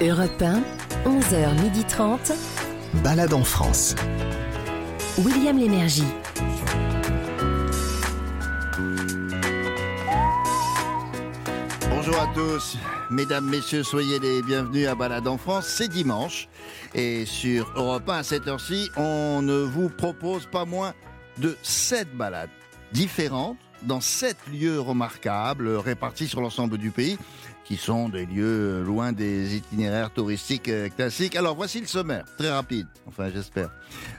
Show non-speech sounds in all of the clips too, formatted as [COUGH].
Europe 1, 11h30. Balade en France. William Lémergie. Bonjour à tous, mesdames, messieurs, soyez les bienvenus à Balade en France. C'est dimanche et sur Europe 1 à cette heure-ci, on ne vous propose pas moins de 7 balades différentes dans 7 lieux remarquables répartis sur l'ensemble du pays qui sont des lieux loin des itinéraires touristiques euh, classiques. Alors voici le sommaire, très rapide, enfin j'espère.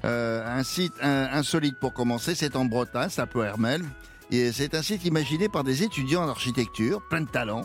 Euh, un site insolite pour commencer, c'est en Bretagne, c'est à Ploermel. Et c'est un site imaginé par des étudiants en architecture, plein de talent.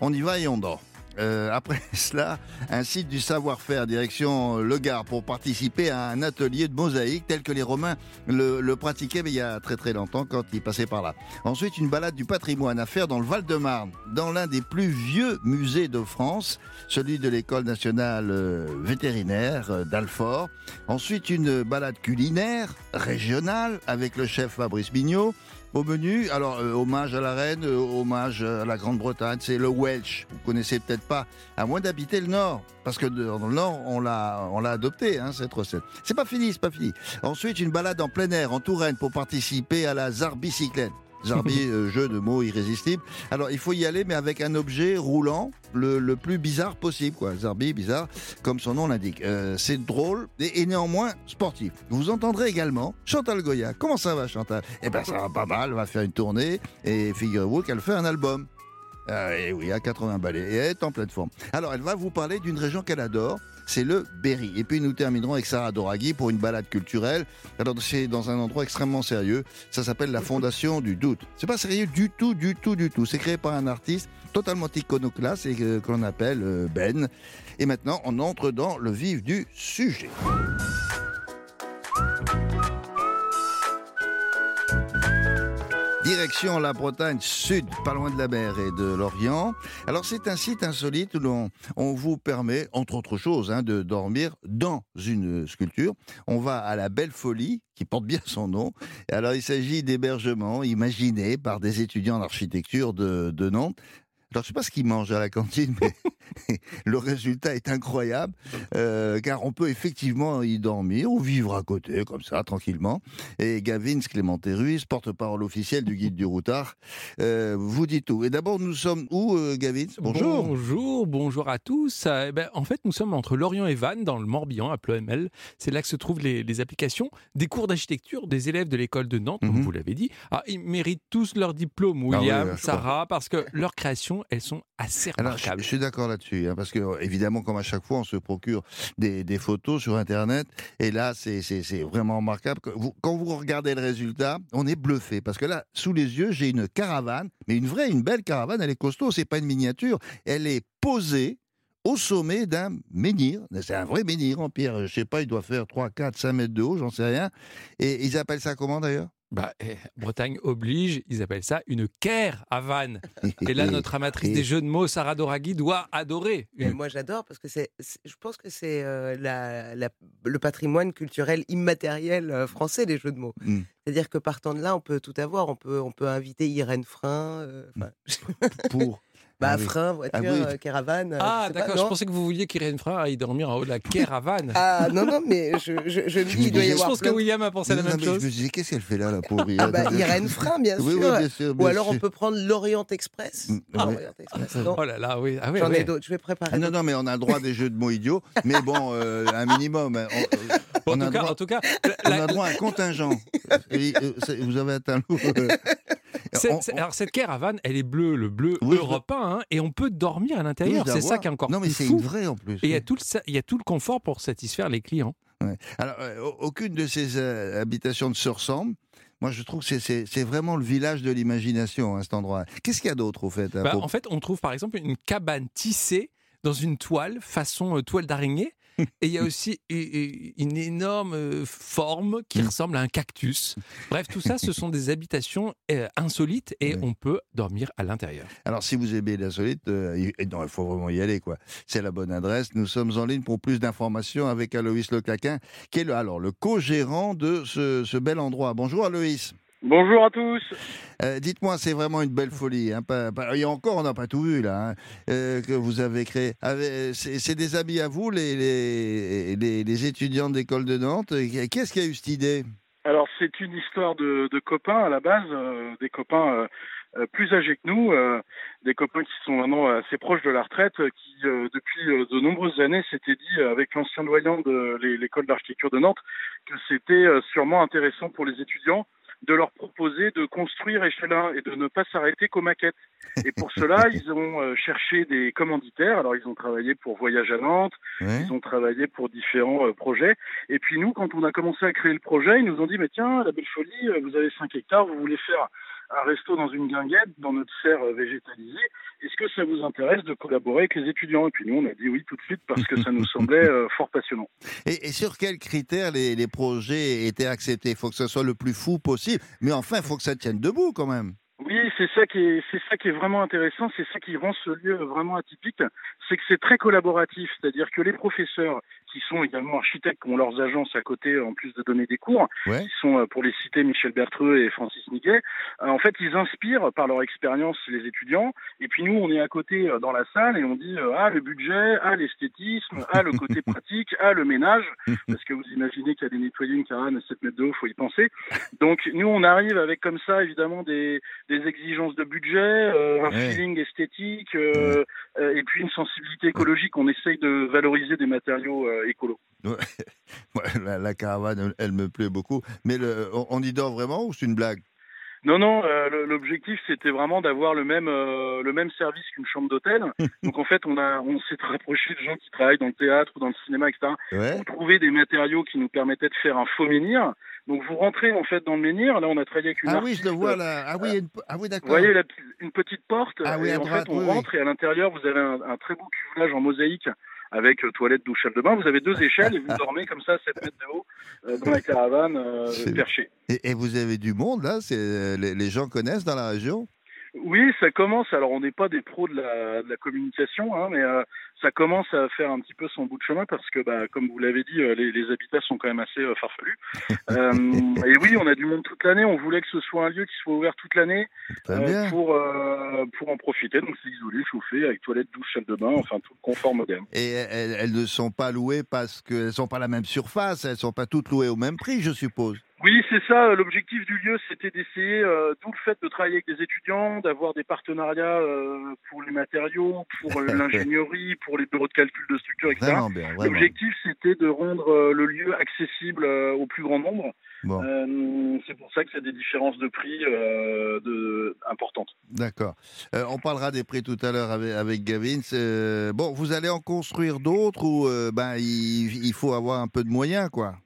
On y va et on dort. Euh, après [LAUGHS] cela, un site du savoir-faire direction Le Gard pour participer à un atelier de mosaïque tel que les Romains le, pratiquaient mais il y a très très longtemps quand ils passaient par là. Ensuite, une balade du patrimoine à faire dans le Val-de-Marne, dans l'un des plus vieux musées de France, celui de l'école nationale euh, vétérinaire euh, d'Alfort. Ensuite, une balade culinaire régionale avec le chef Fabrice Bignot. Au menu, alors euh, hommage à la reine, euh, hommage à la Grande-Bretagne, c'est le Welsh. Vous connaissez peut-être pas, à moins d'habiter le Nord, parce que dans le Nord, on l'a, on l'a adopté hein, cette recette. C'est pas fini, c'est pas fini. Ensuite, une balade en plein air, en Touraine, pour participer à la Zarbicyclette. Zarbi, [LAUGHS] euh, jeu de mots irrésistible. Alors, il faut y aller, mais avec un objet roulant, le, le plus bizarre possible, quoi. Zarbi, bizarre, comme son nom l'indique. Euh, c'est drôle et, et néanmoins sportif. Vous entendrez également Chantal Goya. Comment ça va, Chantal? Eh ben, ça va pas mal. Elle va faire une tournée et figurez-vous qu'elle fait un album. Ah, et oui, à 80 balais. Et elle est en pleine forme. Alors, elle va vous parler d'une région qu'elle adore. C'est le Berry. Et puis nous terminerons avec Sarah Doraghi pour une balade culturelle. Alors c'est dans un endroit extrêmement sérieux. Ça s'appelle la Fondation du Doute. C'est pas sérieux du tout, du tout, du tout. C'est créé par un artiste totalement iconoclaste et que, que l'on appelle euh, Ben. Et maintenant, on entre dans le vif du sujet. Direction la Bretagne Sud, pas loin de la mer et de l'Orient. Alors c'est un site insolite où on vous permet, entre autres choses, hein, de dormir dans une sculpture. On va à la Belle Folie, qui porte bien son nom. Alors il s'agit d'hébergements imaginés par des étudiants en architecture de, de Nantes. Alors je sais pas ce qu'ils mangent à la cantine, mais [LAUGHS] le résultat est incroyable, euh, car on peut effectivement y dormir ou vivre à côté, comme ça, tranquillement. Et Gavin Clémenté Ruiz, porte-parole officiel du guide du routard, euh, vous dit tout. Et d'abord, nous sommes où, euh, Gavin Bonjour. Bonjour, bonjour à tous. Eh ben, en fait, nous sommes entre Lorient et Vannes, dans le Morbihan, à Ploemel. C'est là que se trouvent les, les applications des cours d'architecture des élèves de l'école de Nantes, comme Mhm. vous l'avez dit. Ah, ils méritent tous leur diplôme, Ah oui, William, Sarah, parce que leurs elles sont assez Alors, je, remarquables. je suis d'accord là-dessus, hein, parce que euh, évidemment, comme à chaque fois, on se procure des, des photos sur Internet, et là, c'est vraiment remarquable. Que vous- quand vous regardez le résultat, on est bluffé, parce que là, sous les yeux, j'ai une caravane, mais une vraie, une belle caravane. Elle est costaud, c'est pas une miniature. Elle est posée au sommet d'un menhir. C'est un vrai menhir en pierre. Je sais pas, il doit faire 3, 4, 5 mètres de haut, j'en sais rien. Et ils appellent ça comment d'ailleurs? Bah, eh, Bretagne oblige, ils appellent ça une caire à Vannes. Et là, notre amatrice des jeux de mots, Sarah Doraghi, doit adorer. Mais moi, j'adore parce que c'est, c'est- je pense que c'est euh, la- la- le patrimoine culturel immatériel euh, français, les jeux de mots. Mm. C'est-à-dire que partant de là, on peut tout avoir. On peut, on peut inviter Irène Frein, euh, pour bah, Ah oui. Frein, voiture, Ah oui. euh, caravane. euh, Ah, d'accord, je pensais que vous vouliez qu'Irène Frein aille dormir en haut de la Vannes. Ah non, non, mais je, je, je me Je dis, il doit y disais, je avoir pense que plein William a pensé à la Non, même mais chose. Je me disais, qu'est-ce qu'elle fait là, la pauvre Ah bah, Irène Frein, bien sûr. Oui, oui, bien sûr. Ou bien alors on peut prendre l'Orient Express. Mm, Ah, ouais. Orient Express, non. Oh là là, oui. Ah J'en ai d'autres, je vais préparer. Ah non, non, mais on a le droit des jeux de mots idiots. Mais bon, euh, un minimum. hein. On, euh, Bon, on en, a tout cas, droit- en tout cas, on la- a droit à un contingent. Euh, vous avez atteint le. On- on- alors cette caravane, elle est bleue, le bleu Oui, européen, hein, et on peut dormir à l'intérieur. Oui, c'est ça qui est encore Non, mais c'est vraie en plus. Et il y, a tout le, sa- il y a tout le confort pour satisfaire les clients. Ouais. Alors, euh, aucune de ces euh, habitations ne se ressemble. Moi, je trouve que c'est- vraiment le village de l'imagination, hein, cet endroit. Qu'est-ce qu'il y a d'autre, au fait à Bah, en fait, on trouve par exemple une cabane tissée dans une toile, façon euh, toile d'araignée. Et il y a [LAUGHS] aussi une énorme forme qui Mm. ressemble à un cactus. Bref, tout ça, ce sont des habitations insolites et on peut dormir à l'intérieur. Alors, si vous aimez l'insolite, euh, il faut vraiment y aller, quoi. C'est la bonne adresse. Nous sommes en ligne pour plus d'informations avec Aloïs Lecaquin, qui est le, alors, le co-gérant de ce, ce bel endroit. Bonjour, Aloïs. Bonjour à tous. Euh, Dites-moi, c'est vraiment une belle folie. Hein, pas- pas- et encore, on n'a pas tout vu là, hein, euh, que vous avez créé. Avec- C'est c'est des amis à vous, les, les, les, les étudiants d'école de Nantes. Qu'est-ce qui a eu cette idée? Alors c'est une histoire de, de copains à la base, euh, des copains euh, euh, plus âgés que nous, euh, des copains qui sont maintenant assez proches de la retraite, euh, qui euh, depuis euh, de nombreuses années s'étaient dit euh, avec l'ancien doyen de l'é- l'école d'architecture de Nantes que c'était euh, sûrement intéressant pour les étudiants de leur proposer de construire échelon et de ne pas s'arrêter qu'aux maquettes. Et pour [LAUGHS] cela, ils ont euh, cherché des commanditaires. Alors, ils ont travaillé pour Voyage à Nantes, Ouais. Ils ont travaillé pour différents euh, projets. Et puis nous, quand on a commencé à créer le projet, ils nous ont dit, mais tiens, la belle folie, euh, vous avez 5 hectares, vous voulez faire un resto dans une guinguette, dans notre serre euh, végétalisée. Est-ce que ça vous intéresse de collaborer avec les étudiants? Et puis nous, on a dit oui tout de suite parce que ça nous [LAUGHS] semblait euh, fort passionnant. Et, et sur quels critères les, les projets étaient acceptés? Il faut que ce soit le plus fou possible, mais enfin, il faut que ça tienne debout quand même. Oui, c'est ça qui est, c'est ça qui est vraiment intéressant, c'est ça qui rend ce lieu vraiment atypique, c'est que c'est très collaboratif, c'est-à-dire que les professeurs qui sont également architectes, qui ont leurs agences à côté en plus de donner des cours, Ouais. qui sont euh, pour les citer Michel Bertreux et Francis Niguet, euh, en fait ils inspirent par leur expérience les étudiants, et puis nous on est à côté euh, dans la salle et on dit ah le budget, ah l'esthétisme, ah le côté [LAUGHS] pratique, ah le ménage, parce que vous imaginez qu'à des nettoyer une carane à 7 mètres de haut, faut y penser. Donc nous on arrive avec comme ça évidemment des des exigences de budget, euh, un Ouais. feeling esthétique euh, et puis une sensibilité écologique. On essaye de valoriser des matériaux euh, [LAUGHS] Ouais, la, la caravane, elle, me plaît beaucoup. Mais le, on, y dort vraiment ou c'est une blague? Non, non, euh, l'objectif c'était vraiment d'avoir le même euh, le même service qu'une chambre d'hôtel. [LAUGHS] Donc en fait on a on s'est rapproché de gens qui travaillent dans le théâtre ou dans le cinéma, etc. Ouais. pour trouver des matériaux qui nous permettaient de faire un faux menhir. Donc vous rentrez en fait dans le menhir. Là on a travaillé avec une Ah oui, je le vois là. Ah oui, une- ah oui Vous d'accord. voyez la, une petite porte Ah oui, et à en droite, fait on oui, oui. rentre et à l'intérieur vous avez un, un très beau cuvelage en mosaïque avec euh, toilette, douche, salle de bain. Vous avez deux échelles et vous [LAUGHS] dormez comme ça 7 mètres de haut euh, dans la caravane euh, perchée. Et, et vous avez du monde là les gens connaissent dans la région? Oui, ça commence. Alors, on n'est pas des pros de la, de la communication, hein, mais euh, ça commence à faire un petit peu son bout de chemin parce que, bah, comme vous l'avez dit, euh, les, les habitats sont quand même assez euh, farfelus. [LAUGHS] Euh, et oui, on a du monde toute l'année. On voulait que ce soit un lieu qui soit ouvert toute l'année euh, pour euh, pour en profiter. Donc, c'est isolé, chauffé, avec toilette, douche, salle de bain, enfin tout le confort moderne. Et elles, elles ne sont pas louées parce qu'elles sont pas la même surface, elles sont pas toutes louées au même prix, je suppose. Oui, c'est ça. L'objectif du lieu, c'était d'essayer, euh, d'où le fait de travailler avec des étudiants, d'avoir des partenariats euh, pour les matériaux, pour euh, [LAUGHS] l'ingénierie, pour les bureaux de calcul de structure, etc. L'objectif, c'était de rendre euh, le lieu accessible au plus grand nombre. Bon, c'est pour ça que c'est des différences de prix de, importantes. d'accord. On parlera des prix tout à l'heure avec, avec Gavin. Bon, vous allez en construire d'autres ou ben il, il faut avoir un peu de moyens, quoi?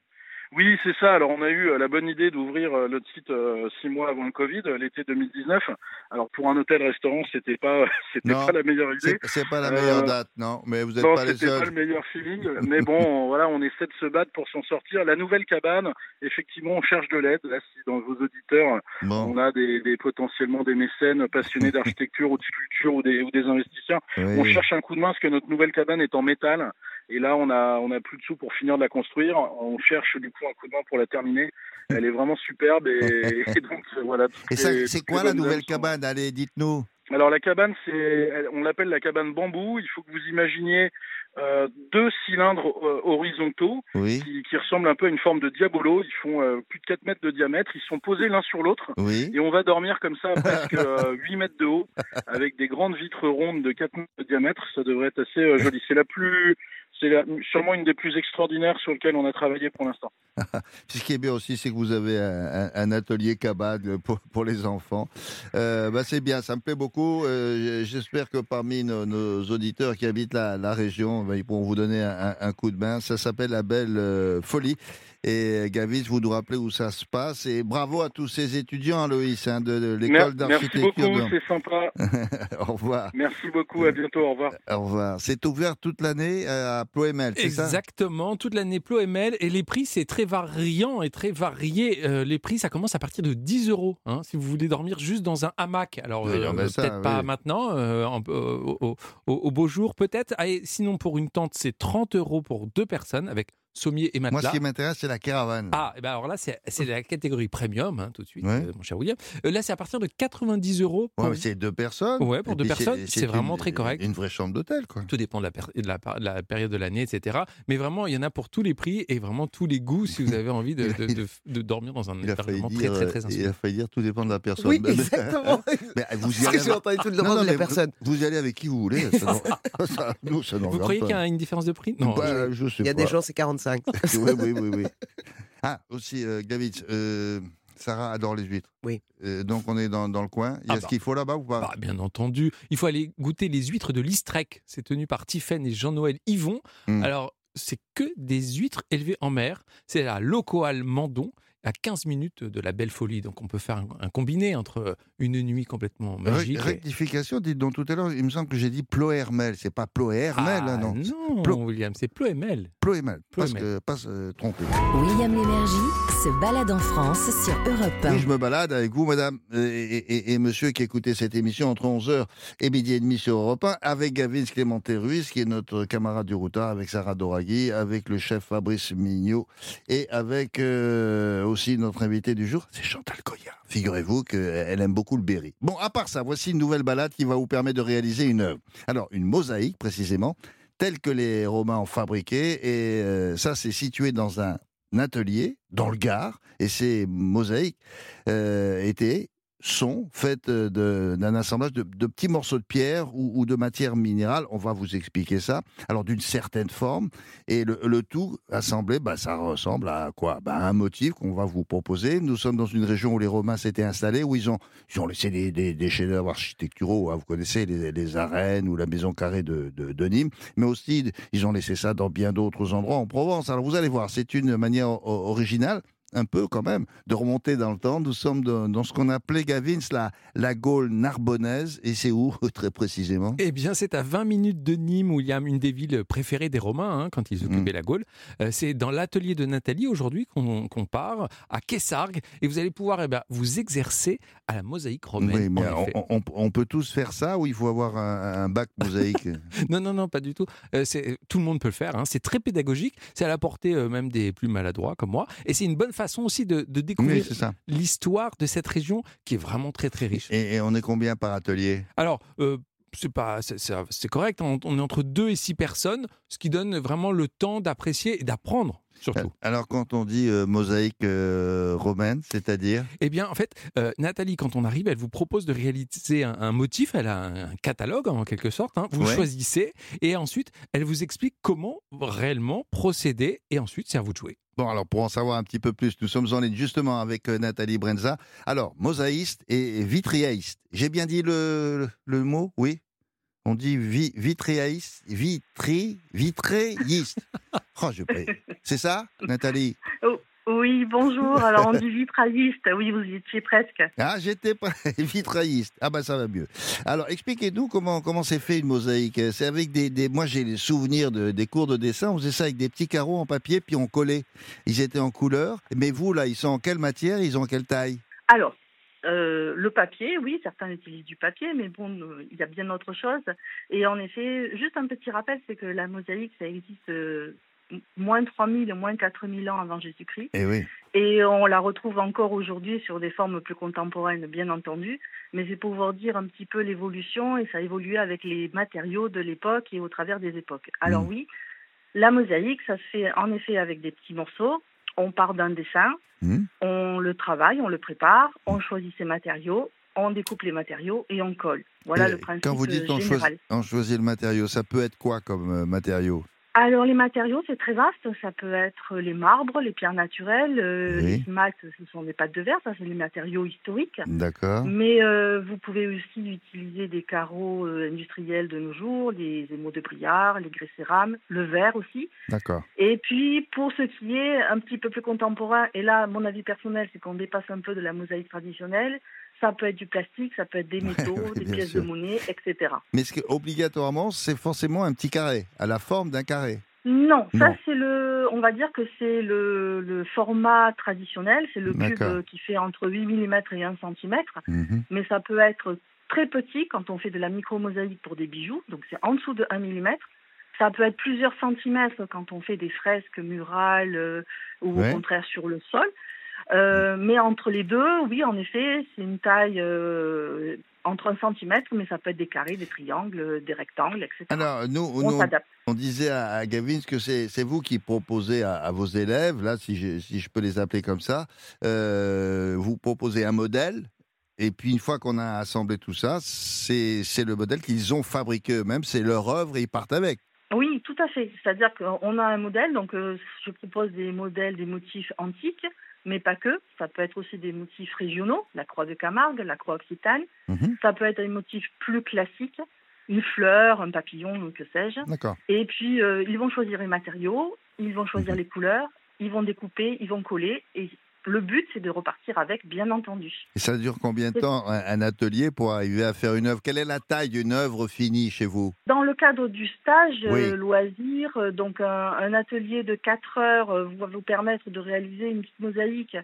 Oui, c'est ça. Alors, on a eu euh, la bonne idée d'ouvrir euh, notre site euh, six mois avant le Covid, euh, l'été 2019. Alors, pour un hôtel-restaurant, c'était pas, [LAUGHS] c'était pas la meilleure idée. C'est pas la meilleure Euh, date, non, mais vous n'êtes Non, pas les c'était pas le seuls. meilleur feeling, mais bon, [LAUGHS] voilà, on essaie de se battre pour s'en sortir. La nouvelle cabane, effectivement, on cherche de l'aide. Là, si dans vos auditeurs, Bon, on a des, des- potentiellement des mécènes passionnés d'architecture ou de sculpture ou des, ou des investisseurs, on cherche un coup de main parce que notre nouvelle cabane est en métal. Et là, on a, on a plus de sous pour finir de la construire. On cherche du coup un coup de main pour la terminer. Elle est vraiment superbe et, [LAUGHS] et donc euh, voilà. Et c'est quoi la nouvelle sont- cabane? Allez, dites-nous. alors la cabane, c'est, on l'appelle la cabane bambou. Il faut que vous imaginiez euh, deux cylindres euh, horizontaux Oui, qui, qui ressemblent un peu à une forme de diabolo. Ils font euh, plus de 4 mètres de diamètre. Ils sont posés l'un sur l'autre. oui. Et on va dormir comme ça à [LAUGHS] presque euh, 8 mètres de haut, avec des grandes vitres rondes de 4 mètres de diamètre. Ça devrait être assez joli. C'est la plus, c'est sûrement une des plus extraordinaires sur lesquelles on a travaillé pour l'instant. [LAUGHS] Ce qui est bien aussi, c'est que vous avez un, atelier cabane pour, les enfants. Euh, bah, c'est bien, ça me plaît beaucoup. Euh, J'espère que parmi nos, auditeurs qui habitent la, région, bah, ils pourront vous donner un, un coup de main. Ça s'appelle la Belle euh, Folie. Et Gavis, vous nous rappelez où ça se passe. Et bravo à tous ces étudiants, Loïs, hein, de, de l'école Mer- Merci d'architecture. beaucoup, c'est sympa. [LAUGHS] Au revoir. Merci beaucoup, à bientôt, au revoir. Au revoir. C'est ouvert toute l'année euh, à Ploemel, c'est ça? Exactement, toute l'année Ploemel. Et les prix, c'est très variant et très varié. Euh, les prix, ça commence à partir de 10 euros. hein, si vous voulez dormir juste dans un hamac. Alors, Oui, euh, mais ça, peut-être pas oui. maintenant, euh, en- euh, au, au- au beau jour peut-être. Ah, sinon, pour une tente, c'est 30 euros pour deux personnes avec sommier et Moi, ce matelas. qui m'intéresse, c'est la caravane. Ah, et ben alors là, c'est la catégorie premium, hein, tout de suite, Ouais. euh, mon cher William. Euh, là, c'est à partir de 90 euros. pour- Ouais, c'est deux personnes. Ouais, pour Et deux personnes, c'est vraiment une- très correct. Une vraie chambre d'hôtel, quoi. Tout dépend de la, per- de la, par- de la période de l'année, etc. Mais vraiment, il y en a pour tous les prix et vraiment tous les goûts si vous avez envie de, de- de- [LAUGHS] de dormir dans un hébergement très, très, très euh, il a failli dire tout dépend de la personne. Oui, [LAUGHS] exactement. [LAUGHS] mais vous y Parce allez. que j'ai entendu tout le Non, de la mais personne. Vous, allez avec qui vous voulez. Ça, nous- ça, nous, ça nous Vous croyez qu'il y a une différence de prix? Non. Bah, je sais Il y a pas. des gens, c'est 45. [LAUGHS] oui, oui, oui, oui. [LAUGHS] Ah, aussi, euh, Gavitz, euh, Sarah adore les huîtres. Oui. Euh, donc, on est dans, dans le coin. Il y a Ah ce bah. qu'il faut là-bas ou pas? Bah, bien entendu. Il faut aller goûter les huîtres de l'Istrec. C'est tenu par Tiffaine et Jean-Noël Yvon. Hmm. Alors, c'est que des huîtres élevées en mer. C'est à Locoal Mandon, à 15 minutes de la belle folie. Donc, on peut faire un, un combiné entre une nuit complètement Ré- magique. et- Rectification, dites donc tout à l'heure, il me semble que j'ai dit Plohermel. C'est pas Plohermel, Ah, hein, non. non, Plo- William, c'est Ploemel. Plohermel. Parce que, pas se tromper. William Lémergie se balade en France sur Europe 1. Oui, je me balade avec vous, madame euh, et, et- et monsieur qui écoutez cette émission entre 11h et midi et demi sur Europe 1, avec Gavin Clémenté Ruiz, qui est notre camarade du routard, avec Sarah Doraghi, avec le chef Fabrice Mignot, et avec euh, aussi notre invité du jour, c'est Chantal Goya. Figurez-vous qu'elle aime beaucoup le Berry. Bon, à part ça, voici une nouvelle balade qui va vous permettre de réaliser une œuvre. Alors, une mosaïque, précisément, telle que les Romains ont fabriquée, et euh, ça, c'est situé dans un atelier dans le Gard et ces mosaïques euh, étaient sont faites euh, d'un assemblage de, petits morceaux de pierre ou, de matière minérale. On va vous expliquer ça. Alors d'une certaine forme et le, tout assemblé, bah, ça ressemble à quoi? Bah, à Un motif qu'on va vous proposer. Nous sommes dans une région où les Romains s'étaient installés, où ils ont, ils ont laissé des, des, chefs-d'œuvre architecturaux. hein. vous connaissez les, arènes ou la maison carrée de, Nîmes, mais aussi ils ont laissé ça dans bien d'autres endroits en Provence. Alors vous allez voir, c'est une manière originale un peu quand même, de remonter dans le temps. Nous sommes dans, dans ce qu'on appelait, Gavins, la, la Gaule narbonnaise. Et c'est où, [LAUGHS] très précisément? Eh bien, c'est à 20 minutes de Nîmes, William, une des villes préférées des Romains hein, quand ils occupaient Mm. la Gaule. Euh, c'est dans l'atelier de Nathalie aujourd'hui qu'on part, à Kessargues, et vous allez pouvoir eh ben, vous exercer à la mosaïque romaine. Oui, on, effet. on- on peut tous faire ça ou il faut avoir un, un bac mosaïque? [LAUGHS] Non, non, non, pas du tout. Euh, tout le monde peut le faire. hein. C'est très pédagogique. C'est à la portée euh, même des plus maladroits comme moi. Et c'est une bonne façon aussi de, découvrir l'histoire de cette région qui est vraiment très, très riche. Et, et on est combien par atelier? Alors, euh, c'est pas, c'est- correct. On, on est entre 2 et 6 personnes, ce qui donne vraiment le temps d'apprécier et d'apprendre. Surtout. Alors, quand on dit euh, mosaïque euh, romaine, c'est-à-dire Eh bien, en fait, euh, Nathalie, quand on arrive, elle vous propose de réaliser un, un motif. Elle a un, un catalogue, en quelque sorte. hein. Vous Ouais. choisissez et ensuite, elle vous explique comment réellement procéder. Et ensuite, c'est à vous de jouer. Bon, alors pour en savoir un petit peu plus, nous sommes en ligne justement avec euh, Nathalie Brenza. Alors, mosaïste et vitriaïste. J'ai bien dit le, le mot? Oui On dit vi, vitriaïste, vitri, vitréiste. [LAUGHS] Oh, je. C'est ça, Nathalie? Oui, bonjour. Alors, on dit vitrailliste. Oui, vous étiez presque. Ah, j'étais pas [LAUGHS] vitrailliste. Ah bah ça va mieux. Alors, expliquez-nous comment comment c'est fait une mosaïque. C'est avec des, des moi j'ai les souvenirs de, des cours de dessin. On faisait ça avec des petits carreaux en papier puis on collait. Ils étaient en couleur. Mais vous là, ils sont en quelle matière? Ils ont quelle taille? Alors, euh, le papier, oui, certains utilisent du papier, mais bon, il y a bien autre chose. Et en effet, juste un petit rappel, c'est que la mosaïque, ça existe euh, moins 3000, moins 4000 ans avant Jésus-Christ. Eh oui. Et on la retrouve encore aujourd'hui sur des formes plus contemporaines, bien entendu. Mais c'est pour vous dire un petit peu l'évolution, et ça a évolué avec les matériaux de l'époque et au travers des époques. Alors Mm. oui, la mosaïque, ça se fait en effet avec des petits morceaux. On part d'un dessin, Hmm. on le travaille, on le prépare, on choisit ses matériaux, on découpe les matériaux et on colle. Voilà Et le principe Quand vous dites on général. choisit, on choisit le matériau, ça peut être quoi comme euh, matériau? Alors les matériaux, c'est très vaste. Ça peut être les marbres, les pierres naturelles, euh, Oui. les smaltes, ce sont des pâtes de verre, ça c'est les matériaux historiques. D'accord. Mais euh, vous pouvez aussi utiliser des carreaux euh, industriels de nos jours, les émaux de brillard, les grès cérame, le verre aussi. D'accord. Et puis pour ce qui est un petit peu plus contemporain, et là mon avis personnel c'est qu'on dépasse un peu de la mosaïque traditionnelle, ça peut être du plastique, ça peut être des métaux, des pièces sûr. de monnaie, etc. Mais ce obligatoirement, c'est forcément un petit carré, à la forme d'un carré. Non, ça c'est le, on va dire que c'est le, le format traditionnel, c'est le cube qui fait entre 8 mm et 1 cm, Mhm. mais ça peut être très petit quand on fait de la micro-mosaïque pour des bijoux, donc c'est en dessous de 1 mm. Ça peut être plusieurs centimètres quand on fait des fresques murales euh, ou Ouais. au contraire sur le sol. Euh, mais entre les deux, oui, en effet, c'est une taille euh, entre un centimètre, mais ça peut être des carrés, des triangles, des rectangles, etc. Alors, nous, on nous, s'adapte. on disait à, à Gavin que c'est vous qui proposez à, à vos élèves, là, si je, si je peux les appeler comme ça, euh, vous proposez un modèle. Et puis, une fois qu'on a assemblé tout ça, c'est le modèle qu'ils ont fabriqué eux-mêmes, c'est leur œuvre et ils partent avec. Oui, tout à fait. C'est-à-dire qu'on a un modèle, donc euh, je propose des modèles, des motifs antiques, mais pas que. Ça peut être aussi des motifs régionaux, la croix de Camargue, la croix occitane. Mhm. Ça peut être des motifs plus classiques, une fleur, un papillon, que sais-je. Et puis, euh, ils vont choisir les matériaux, ils vont choisir Mhm. les couleurs, ils vont découper, ils vont coller. Et le but, c'est de repartir avec, bien entendu. Et ça dure combien de temps, un, atelier, pour arriver à faire une œuvre? Quelle est la taille d'une œuvre finie chez vous? Dans le cadre du stage Oui. euh, loisir, euh, donc un, un atelier de 4 heures euh, va vous permettre de réaliser une petite mosaïque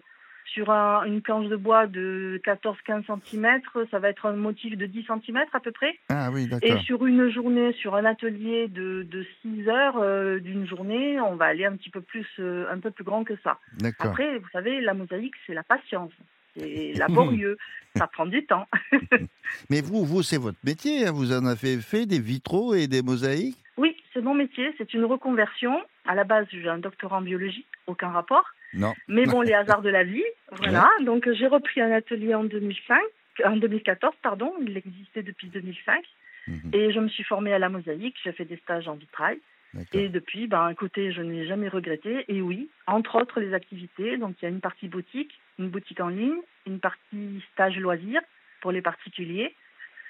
sur un- une planche de bois de 14-15 cm. Ça va être un motif de 10 cm à peu près. Ah oui, Et d'accord. sur une journée, sur un atelier de, de 6 heures euh, d'une journée, on va aller un petit peu plus, euh, un peu plus grand que ça. D'accord. Après, vous savez, la mosaïque, c'est la patience. C'est laborieux. ça prend du temps. [LAUGHS] Mais vous, vous c'est votre métier, hein, vous en avez fait des vitraux et des mosaïques? Oui, c'est mon métier, c'est une reconversion. À la base, j'ai un doctorat en biologie, aucun rapport. Non. Mais bon, les [LAUGHS] hasards de la vie, voilà. Donc j'ai repris un atelier en 2005, en 2014, pardon. Il existait depuis 2005. Mhm. Et je me suis formée à la mosaïque. J'ai fait des stages en vitrail. Et depuis, ben, écoutez, je n'ai jamais regretté. Et oui, entre autres les activités. Donc il y a une partie boutique, une boutique en ligne, une partie stage loisirs pour les particuliers.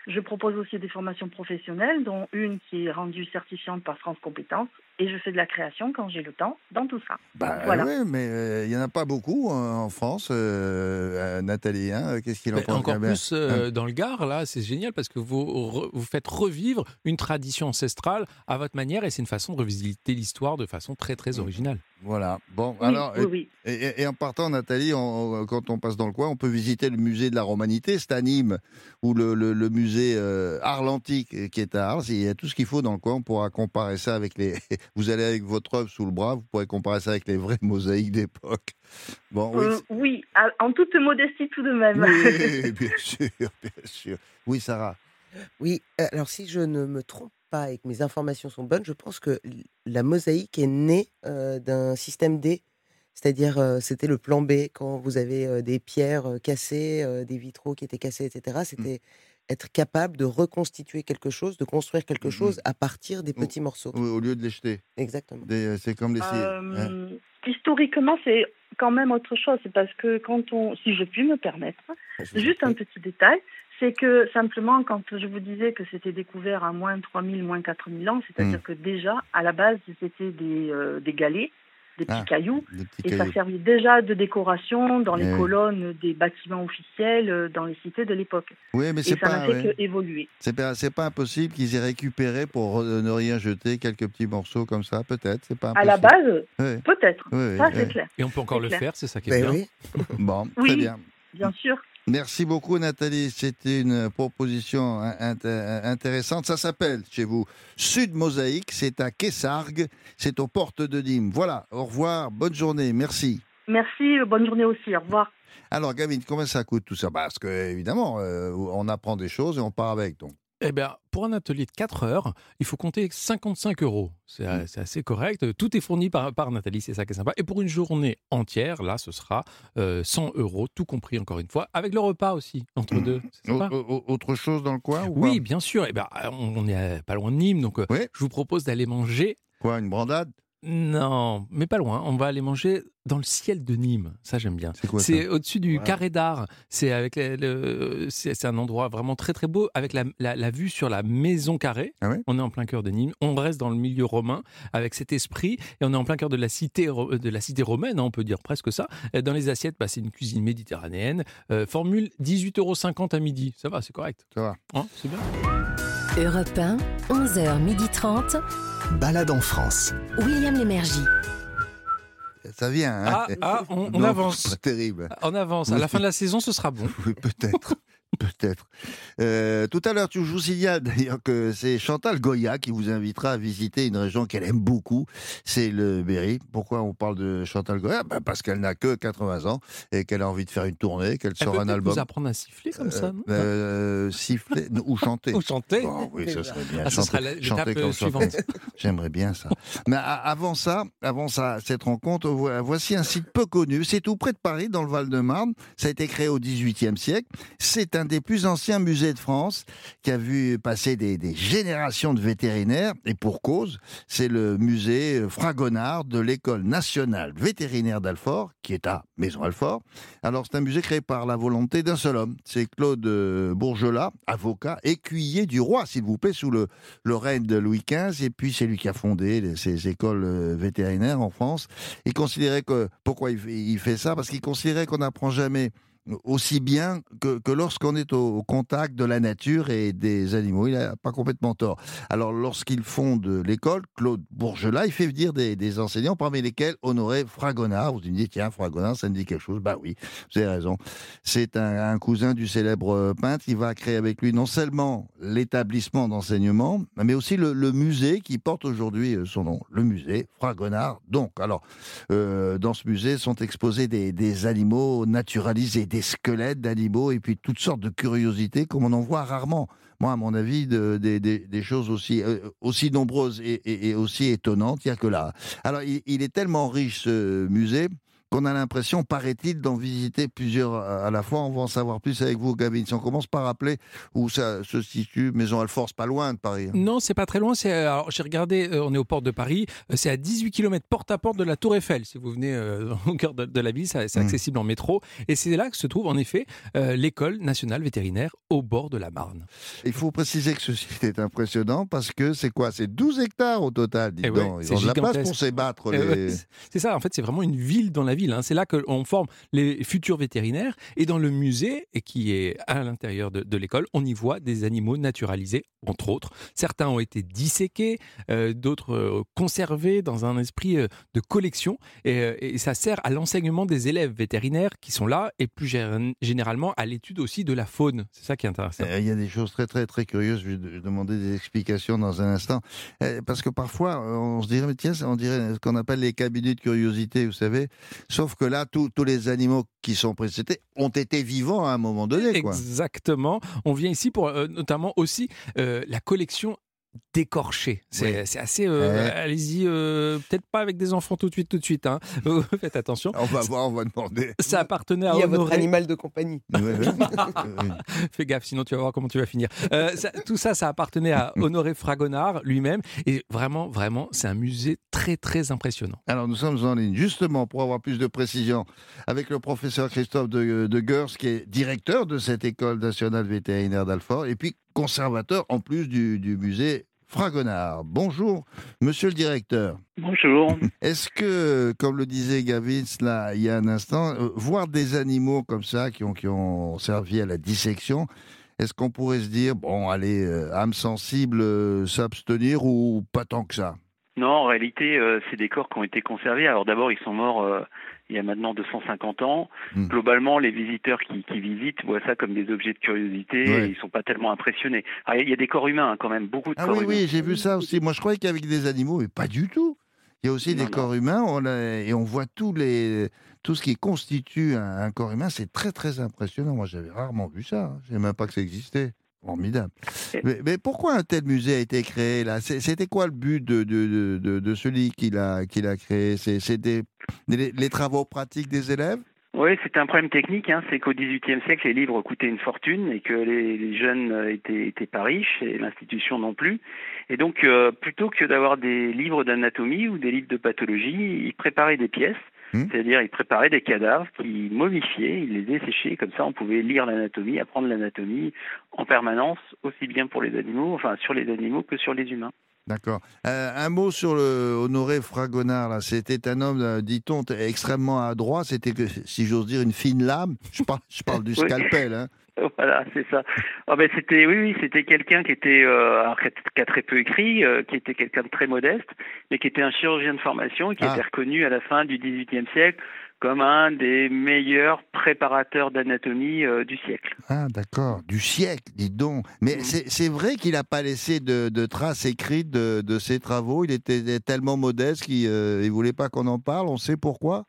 Je propose aussi des formations professionnelles, dont une qui est rendue certifiante par France Compétences. Et je fais de la création quand j'ai le temps dans tout ça. Bah, voilà. ouais, mais euh, il n'y en a pas beaucoup hein, en France. Euh, euh, Nathalie, hein, qu'est-ce qu'il en pense? encore plus euh, dans le Gard, là, c'est génial parce que vous, re- vous faites revivre une tradition ancestrale à votre manière et c'est une façon de revisiter l'histoire de façon très très originale. Voilà. Bon, Oui, alors, oui, oui. Et, et- et en partant, Nathalie, on- on- quand on passe dans le coin, on peut visiter le musée de la Romanité, c'est à Nîmes, ou le, le- le musée euh, Arles Antique euh, qui est à Arles. Il y a tout ce qu'il faut dans le coin. On pourra comparer ça avec les. [LAUGHS] Vous allez avec votre œuvre sous le bras, vous pourrez comparer ça avec les vraies [LAUGHS] mosaïques d'époque. Bon, oui. Euh, oui, en toute modestie tout de même. Oui, [LAUGHS] bien sûr, bien sûr. Oui, Sarah. Oui, alors si je ne me trompe pas et que mes informations sont bonnes, je pense que la mosaïque est née euh, d'un système D. C'est-à-dire, euh, c'était le plan B quand vous avez euh, des pierres euh, cassées, euh, des vitraux qui étaient cassés, etc. C'était être capable de reconstituer quelque chose, de construire quelque Mhm. chose à partir des petits morceaux. Au, au lieu de les jeter. Exactement. C'est comme les. hein. Historiquement, c'est quand même autre chose. C'est parce que quand on, si je puis me permettre, en juste un petit détail, c'est que simplement, quand je vous disais que c'était découvert à moins 3000, moins 4000 ans, c'est-à-dire Mm. que déjà, à la base, c'était des, euh, des galets, des petits Ah, cailloux, Des petits et ça servait déjà de décoration dans les Eh oui. colonnes des bâtiments officiels, euh, dans les cités de l'époque. Oui, mais c'est ça pas. n'a fait ouais. que évoluer. C'est pas, c'est pas impossible qu'ils aient récupéré pour euh, ne rien jeter quelques petits morceaux comme ça, peut-être. C'est pas À impossible. la base, Oui, peut-être. oui, Ça, oui, c'est oui. clair. Et on peut encore le clair. faire, c'est ça qui est Ben bien. oui. Bon, [LAUGHS] Oui. très bien. Bien sûr. Merci beaucoup, Nathalie. C'était une proposition in- inté- intéressante. Ça s'appelle chez vous Sud Mosaïque. C'est à Kessargues. C'est aux portes de Nîmes. Voilà. Au revoir. Bonne journée. Merci. Merci. Bonne journée aussi. Au revoir. Alors, Gavin, combien ça coûte tout ça? Parce que, évidemment, euh, on apprend des choses et on part avec. Donc. Eh bien, pour un atelier de 4 heures, il faut compter 55 euros. C'est Mm. c'est assez correct. Tout est fourni par, par Nathalie, c'est ça qui est sympa. Et pour une journée entière, là, ce sera euh, 100 euros, tout compris encore une fois, avec le repas aussi, entre Mm. deux. Sympa. Autre chose dans le coin ou Oui, bien sûr. Eh ben, on on est euh, pas loin de Nîmes, donc euh, Oui. je vous propose d'aller manger. Quoi, une brandade? Non, mais pas loin. On va aller manger dans le ciel de Nîmes. Ça, j'aime bien. C'est quoi C'est au-dessus du carré d'art. C'est avec le, le- c'est un endroit vraiment très très beau avec la, la- la vue sur la maison carrée. Ah ouais on est en plein cœur de Nîmes. On reste dans le milieu romain avec cet esprit et on est en plein cœur de la cité de la cité romaine. hein, on peut dire presque ça. Dans les assiettes, bah, c'est une cuisine méditerranéenne. Euh, formule 18,50 euros à midi. Ça va, c'est correct. Ça va. Hein, c'est bien. Europe 1, 11h30. Balade en France. William Lémergie. Ça vient, hein Ah, ah, on, on Non, avance. Pas terrible. On avance. À la fin de la saison, ce sera bon. Oui, peut-être. Peut-être. Euh, tout à l'heure, tu vous signale [LAUGHS] d'ailleurs que c'est Chantal Goya qui vous invitera à visiter une région qu'elle aime beaucoup, c'est le Berry. Pourquoi on parle de Chantal Goya? Ben Parce qu'elle n'a que 80 ans et qu'elle a envie de faire une tournée, qu'elle Elle sort peut un album. vous apprendre à siffler comme ça, non? Euh, siffler [LAUGHS] ou chanter. Ou chanter Oh, oui, ça serait bien. Ah, Chanter- sera chanter comme euh, suivante. [LAUGHS] J'aimerais bien ça. Mais avant ça, avant ça, cette rencontre, vo- voici un site peu connu. C'est tout près de Paris, dans le Val-de-Marne. Ça a été créé au XVIIIe siècle. C'est un des plus anciens musées de France qui a vu passer des, générations de vétérinaires. Et pour cause, c'est le musée Fragonard de l'École nationale vétérinaire d'Alfort, qui est à Maison-Alfort. Alors, c'est un musée créé par la volonté d'un seul homme. C'est Claude Bourgelat, avocat, écuyer du roi, s'il vous plaît, sous le, le règne de Louis XV. Et puis, c'est lui qui a fondé ces écoles euh, vétérinaires en France. Il considérait que. Pourquoi il fait ça? Parce qu'il considérait qu'on n'apprend jamais aussi bien que, lorsqu'on est au, contact de la nature et des animaux. Il n'a pas complètement tort. Alors, lorsqu'il fonde l'école, Claude Bourgelat, il fait venir des, enseignants, parmi lesquels Honoré Fragonard. Vous me dites, tiens, Fragonard, ça me dit quelque chose. Bah oui, vous avez raison. C'est un, cousin du célèbre peintre. Il va créer avec lui non seulement l'établissement d'enseignement, mais aussi le, le musée qui porte aujourd'hui euh, son nom, le musée Fragonard. Donc, alors, euh, dans ce musée sont exposés des, des animaux naturalisés, des squelettes d'animaux et puis toutes sortes de curiosités comme on en voit rarement. Moi, à mon avis, de- des- des- des choses aussi, euh, aussi nombreuses et, aussi étonnantes, il n'y a que là. Alors, il est tellement riche, ce musée, qu'on a l'impression, paraît-il, d'en visiter plusieurs à la fois. On va en savoir plus avec vous, Gavin. Si on commence par rappeler où ça se situe, Maison Alfort, c'est pas loin de Paris. Non, c'est pas très loin. C'est alors j'ai regardé. euh, on est aux portes de Paris. euh, c'est à 18 km porte à porte de la Tour Eiffel. Si vous venez euh, [LAUGHS] au cœur de, de la ville, c'est Mm. accessible en métro. Et c'est là que se trouve en effet euh, l'école nationale vétérinaire au bord de la Marne. Il faut préciser que ce site est impressionnant parce que c'est quoi? C'est 12 hectares au total, dis Eh ouais, donc. Ils ont de la place pour s'ébattre. Eh ouais, c'est ça, en fait, c'est vraiment une ville dans la ville. Hein. C'est là qu'on forme les futurs vétérinaires. Et dans le musée, qui est à l'intérieur de, l'école, on y voit des animaux naturalisés, entre autres. Certains ont été disséqués, euh, d'autres euh, conservés dans un esprit euh, de collection. Et, ça sert à l'enseignement des élèves vétérinaires qui sont là, et plus gé- généralement à l'étude aussi de la faune. C'est ça qui est intéressant. Il y a des choses très très très curieuses. Je vais de- demander des explications dans un instant. Parce que parfois, on se dirait, tiens, on dirait ce qu'on appelle les cabinets de curiosité, vous savez. Sauf que là, tous les animaux qui sont précédés ont été vivants à un moment donné. Exactement. On vient ici pour euh, notamment aussi euh, la collection décorchée. C'est assez. euh, Ouais. Allez-y, euh, peut-être pas avec des enfants tout de suite, tout de suite. hein. [LAUGHS] Faites attention. On va voir, on va demander. Ça appartenait à Il y a votre animal de compagnie. [LAUGHS] Fais gaffe, sinon tu vas voir comment tu vas finir. Euh, ça- tout ça, ça appartenait à Honoré Fragonard lui-même. Et vraiment, vraiment, c'est un musée très, très impressionnant. Alors nous sommes en ligne justement pour avoir plus de précision avec le professeur Christophe de, de Gers qui est directeur de cette école nationale vétérinaire d'Alfort et puis conservateur en plus du, du musée Fragonard. Bonjour monsieur le directeur. Bonjour. [LAUGHS] Est-ce que, comme le disait Gavin là, il y a un instant, euh, voir des animaux comme ça qui ont, qui ont servi à la dissection, est-ce qu'on pourrait se dire, bon, allez, euh, âme sensible, euh, s'abstenir ou pas tant que ça? Non, en réalité, euh, ces décors qui ont été conservés, alors d'abord, ils sont morts euh, il y a maintenant 250 ans. Hmm. Globalement, les visiteurs qui, qui visitent voient ça comme des objets de curiosité Ouais. et ils sont pas tellement impressionnés. Alors, il y a des corps humains hein, quand même, beaucoup de Ah corps oui, humains. oui, j'ai vu ça aussi. Moi, je croyais qu'avec des animaux, mais pas du tout. Il y a aussi Non, des non. corps humains on a- et on voit tous les, tout ce qui constitue un, un corps humain. C'est très, très impressionnant. Moi, j'avais rarement vu ça. hein. Je ne savais même pas que ça existait. Formidable. Mais, mais pourquoi un tel musée a été créé là? C'était quoi le but de, de, de, de- celui qui l'a qui l'a créé? Des- les, les travaux pratiques des élèves? Oui, c'est un problème technique. Hein, c'est qu'au XVIIIe siècle, les livres coûtaient une fortune et que les, les jeunes euh, étaient, étaient pas riches et l'institution non plus. Et donc, euh, plutôt que d'avoir des livres d'anatomie ou des livres de pathologie, ils préparaient des pièces. Hmm? C'est-à-dire, ils préparaient des cadavres qu'ils momifiaient, ils les desséchaient, comme ça on pouvait lire l'anatomie, apprendre l'anatomie en permanence, aussi bien pour les animaux, enfin sur les animaux que sur les humains. D'accord. Euh, un mot sur le Honoré Fragonard. C'était un homme, euh, dit-on, extrêmement adroit. C'était, que, si j'ose dire, une fine lame. Je parle, je parle du scalpel. Hein. [LAUGHS] Voilà, c'est ça. Ah ben c'était, oui, oui, c'était quelqu'un qui était, euh, alors, qui a- très peu écrit, euh, qui était quelqu'un de très modeste, mais qui était un chirurgien de formation et qui Ah. était reconnu à la fin du XVIIIe siècle comme un des meilleurs préparateurs d'anatomie euh, du siècle. Ah, d'accord. Du siècle, dis donc. Mais Mhm. c'est c'est vrai qu'il n'a pas laissé de, de traces écrites de, de ses travaux. Il était tellement modeste qu'il ne voulait pas qu'on en parle. On sait pourquoi?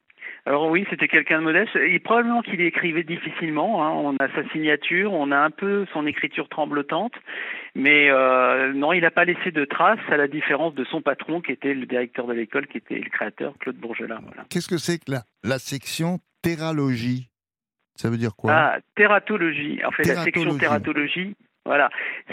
Alors oui, c'était quelqu'un de modeste. Et probablement qu'il écrivait difficilement. hein. On a sa signature, on a un peu son écriture tremblotante, mais euh, non, il n'a pas laissé de traces, à la différence de son patron, qui était le directeur de l'école, qui était le créateur, Claude Bourgelat. Voilà. Qu'est-ce que c'est que la, la section théralogie? Ça veut dire quoi? Ah, tératologie. En fait, la section Tératologie. Voilà,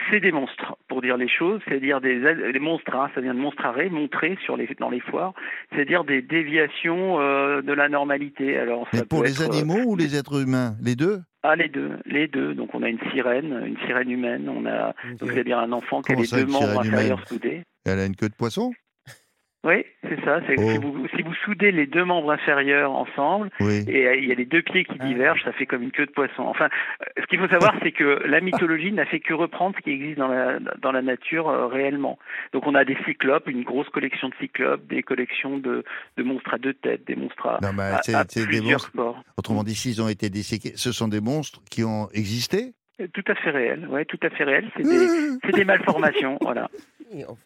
c'est des monstres, pour dire les choses, c'est-à-dire des, des monstres, hein, ça vient de monstrare, montrer sur les, dans les foires, c'est-à-dire des déviations euh, de la normalité. Alors, ça Mais pour les être, euh, animaux ou les êtres humains? Les deux? Ah, les deux, les deux. Donc, on a une sirène, une sirène humaine, on a, c'est-à-dire un enfant qui a les deux membres inférieurs soudés. Elle a une queue de poisson? Oui, c'est ça. c'est- Oh. Si, vous, si vous soudez les deux membres inférieurs ensemble, Oui. et euh, il y a les deux pieds qui Ah. divergent, ça fait comme une queue de poisson. Enfin, euh, ce qu'il faut savoir, c'est que la mythologie n'a fait que reprendre ce qui existe dans la, dans la nature euh, réellement. Donc on a des cyclopes, une grosse collection de cyclopes, des collections de, de monstres à deux têtes, des monstres à, Non, mais à- c'est à c'est des plusieurs monstres. corps. Autrement dit, s'ils ont été disséqués, ce sont des monstres qui ont existé Tout à fait réel, ouais, tout à fait réel. C'est des, [LAUGHS] c'est des malformations, voilà.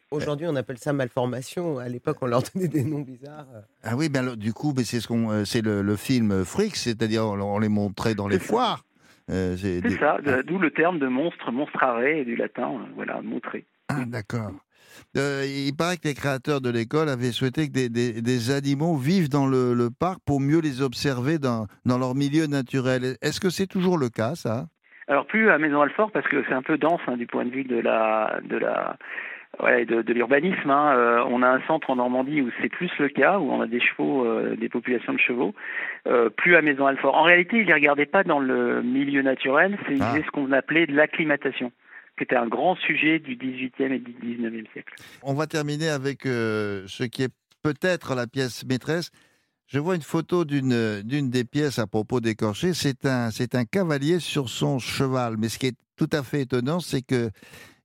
Aujourd'hui, on appelle ça malformation. À l'époque, on leur donnait des noms bizarres. Ah oui, ben alors, du coup, ben, c'est ce qu'on, euh, c'est le, le film Freaks, c'est-à-dire on, on les montrait dans les foires. Euh, c'est des- ça, de- d'où le terme de monstre, monstrare, du latin, euh, voilà, montrer. Ah, d'accord. Euh, il paraît que les créateurs de l'école avaient souhaité que des, des- des animaux vivent dans le, le parc pour mieux les observer dans, dans leur milieu naturel. Est-ce que c'est toujours le cas, ça? Alors plus à Maison Alfort parce que c'est un peu dense hein, du point de vue de la de la ouais, de, de l'urbanisme. hein. Euh, on a un centre en Normandie où c'est plus le cas, où on a des chevaux, euh, des populations de chevaux. Euh, plus à Maison Alfort. En réalité, ils les regardaient pas dans le milieu naturel, c'est Ah. ce qu'on appelait de l'acclimatation, qui était un grand sujet du XVIIIe et du XIXe siècle. On va terminer avec ce qui est peut-être la pièce maîtresse. Je vois une photo d'une d'une des pièces à propos d'écorché. C'est un, c'est un cavalier sur son cheval. Mais ce qui est tout à fait étonnant, c'est que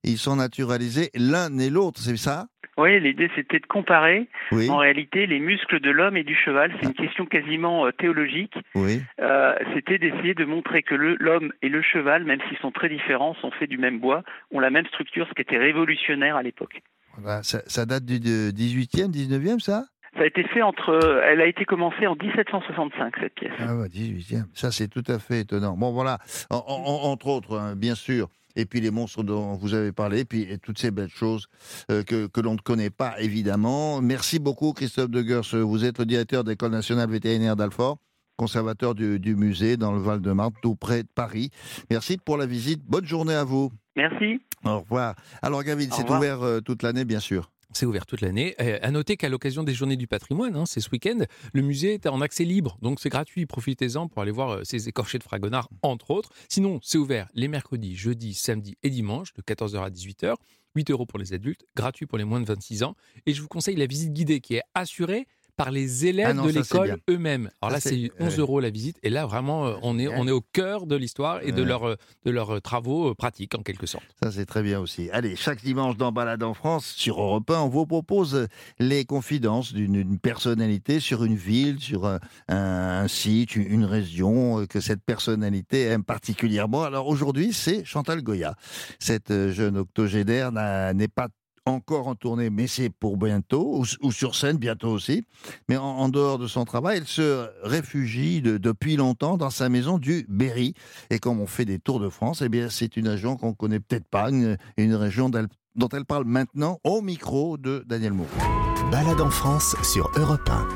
ils sont naturalisés l'un et l'autre. C'est ça? Oui, l'idée c'était de comparer Oui. en réalité les muscles de l'homme et du cheval. C'est une question quasiment euh, théologique. Oui. Euh, c'était d'essayer de montrer que l'homme et le cheval, même s'ils sont très différents, sont faits du même bois, ont la même structure, ce qui était révolutionnaire à l'époque. Voilà, Ça, ça date du de 18e, 19e, ça? Ça a été fait entre. Elle a été commencée en 1765 cette pièce. Ah ouais, 18e. Ça, c'est tout à fait étonnant. Bon, voilà. En- en- entre autres, hein, bien sûr. Et puis les monstres dont vous avez parlé, puis et toutes ces belles choses euh, que, que l'on ne connaît pas, évidemment. Merci beaucoup, Christophe de Gers. Vous êtes le directeur de l'École nationale vétérinaire d'Alfort, conservateur du, du musée dans le Val-de-Marne, tout près de Paris. Merci pour la visite. Bonne journée à vous. Merci. Au revoir. Alors, Gavin, c'est ouvert euh, toute l'année, bien sûr. C'est ouvert toute l'année. Euh, à noter qu'à l'occasion des Journées du patrimoine, hein, c'est ce week-end, le musée est en accès libre. Donc c'est gratuit. Profitez-en pour aller voir euh, ces écorchés de Fragonard, entre autres. Sinon, c'est ouvert les mercredis, jeudis, samedis et dimanches, de 14h à 18h. 8 euros pour les adultes, gratuit pour les moins de 26 ans. Et je vous conseille la visite guidée qui est assurée par les élèves Ah non, de l'école eux-mêmes. Alors là, c'est- c'est 11 ouais. euros la visite. Et là, vraiment, euh, on est, on est au cœur de l'histoire et de, leur, euh, de leurs travaux euh, pratiques, en quelque sorte. Ça, c'est très bien aussi. Allez, chaque dimanche dans Balade en France, sur Europe 1, on vous propose les confidences d'une une personnalité sur une ville, sur un, un- site, une, région que cette personnalité aime particulièrement. Alors aujourd'hui, c'est Chantal Goya. Cette jeune octogénaire n'a- n'est pas encore en tournée, mais c'est pour bientôt, ou, ou sur scène bientôt aussi. Mais en, en dehors de son travail, elle se réfugie de- depuis longtemps dans sa maison du Berry. Et comme on fait des tours de France, eh bien, c'est une région qu'on connaît peut-être pas, une, une région dont elle parle maintenant au micro de Daniel Moreau. Balade en France sur Europe 1.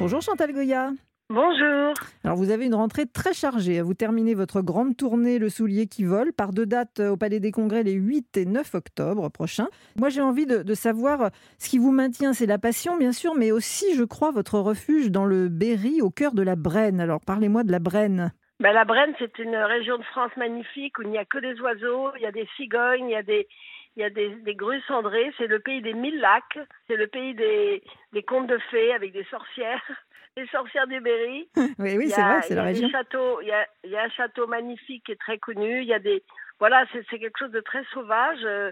Bonjour Chantal Goya. Bonjour. Alors vous avez une rentrée très chargée. Vous terminez votre grande tournée Le Soulier qui vole par deux dates au Palais des Congrès les 8 et 9 octobre prochains. Moi j'ai envie de, de savoir ce qui vous maintient, c'est la passion bien sûr, mais aussi je crois votre refuge dans le Berry au cœur de la Brenne. Alors parlez-moi de la Brenne. Ben, la Brenne, c'est une région de France magnifique où il n'y a que des oiseaux, il y a des cigognes, il y a des, il y a des, des grues cendrées. C'est le pays des mille lacs, c'est le pays des, des contes de fées avec des sorcières, les sorcières du Berry. [LAUGHS] Oui, oui, c'est vrai, c'est la région. il y y a un château magnifique qui est très connu. Il y a des, voilà, c'est c'est quelque chose de très sauvage. Euh,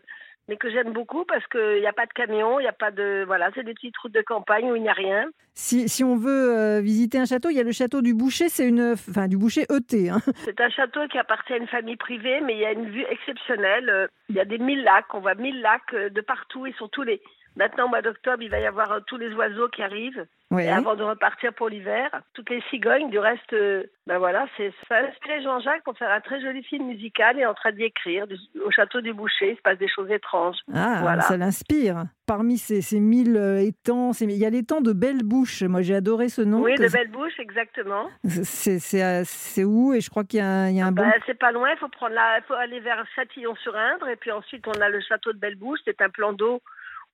mais que j'aime beaucoup parce qu'il n'y a pas de camion, il n'y a pas de. Voilà, c'est des petites routes de campagne où il n'y a rien. Si, si on veut euh, visiter un château, il y a le château du Boucher, c'est une. Enfin, du Boucher ET. Hein. [LAUGHS] C'est un château qui appartient à une famille privée, mais il y a une vue exceptionnelle. Euh, Il y a des mille lacs, on voit mille lacs euh, de partout et sur tous les. Maintenant, au mois d'octobre, il va y avoir euh, tous les oiseaux qui arrivent. Et avant de repartir pour l'hiver, toutes les cigognes, du reste, euh, ben voilà, c'est ça a inspiré Jean-Jacques pour faire un très joli film musical et en train d'y écrire. Du- Au château du Boucher, il se passe des choses étranges. Ah, Voilà. ça l'inspire. Parmi ces, ces mille euh, étangs, ces- il y a l'étang de Belle-Bouche. Moi, j'ai adoré ce nom. oui, de belles bouches, exactement. C'est où? Et je crois qu'il y a, un- il y a un bon. Ben, c'est pas loin, il faut prendre la, faut aller vers Châtillon-sur-Indre et puis ensuite on a le château de Belle-Bouche. C'est un plan d'eau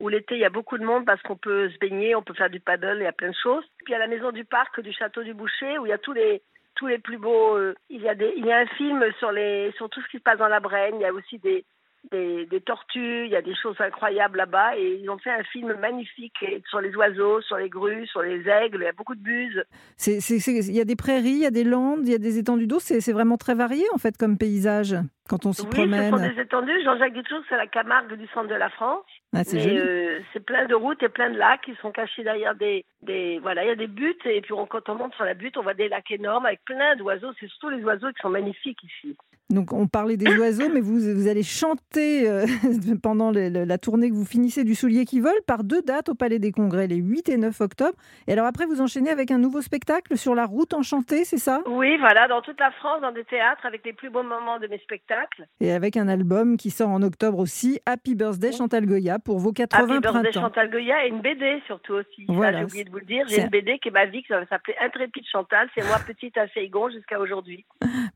où l'été il y a beaucoup de monde parce qu'on peut se baigner, on peut faire du paddle, il y a plein de choses. Puis il y a la maison du parc du château du Boucher où il y a tous les tous les plus beaux. euh, il y a des, il y a un film sur les sur tout ce qui se passe dans la Brenne. Il y a aussi des des, des tortues, il y a des choses incroyables là-bas et ils ont fait un film magnifique sur les oiseaux, sur les grues, sur les aigles, il y a beaucoup de buses. C'est- Il y a des prairies, il y a des landes, il y a des étendues d'eau. C'est vraiment très varié, en fait, comme paysage, quand on s'y Oui, promène. ce sont des étendues. Jean-Jacques que c'est la Camargue du centre de la France. Ah, c'est euh, c'est plein de routes et plein de lacs qui sont cachés derrière des, des voilà, il y a des buttes et puis on- quand on monte sur la butte, on voit des lacs énormes avec plein d'oiseaux. C'est surtout les oiseaux qui sont magnifiques ici. Donc, on parlait des [COUGHS] oiseaux, mais vous, vous allez chanter euh, [LAUGHS] pendant le- le- la tournée que vous finissez du Soulier qui vole par deux dates au Palais des Congrès, les 8 et 9 octobre. Et alors après, vous enchaînez avec un nouveau spectacle sur la route enchantée, c'est ça? Oui, voilà, dans toute la France, dans des théâtres, avec les plus beaux moments de mes spectacles. Et avec un album qui sort en octobre aussi, Happy Birthday Chantal Goya pour vos 80 Happy Birthday printemps. Chantal Goya et une BD surtout aussi. Voilà, j'ai oublié de vous le dire. J'ai une BD qui est ma vie, qui va s'appeler Intrépide Chantal. C'est moi petite à Saigon jusqu'à aujourd'hui.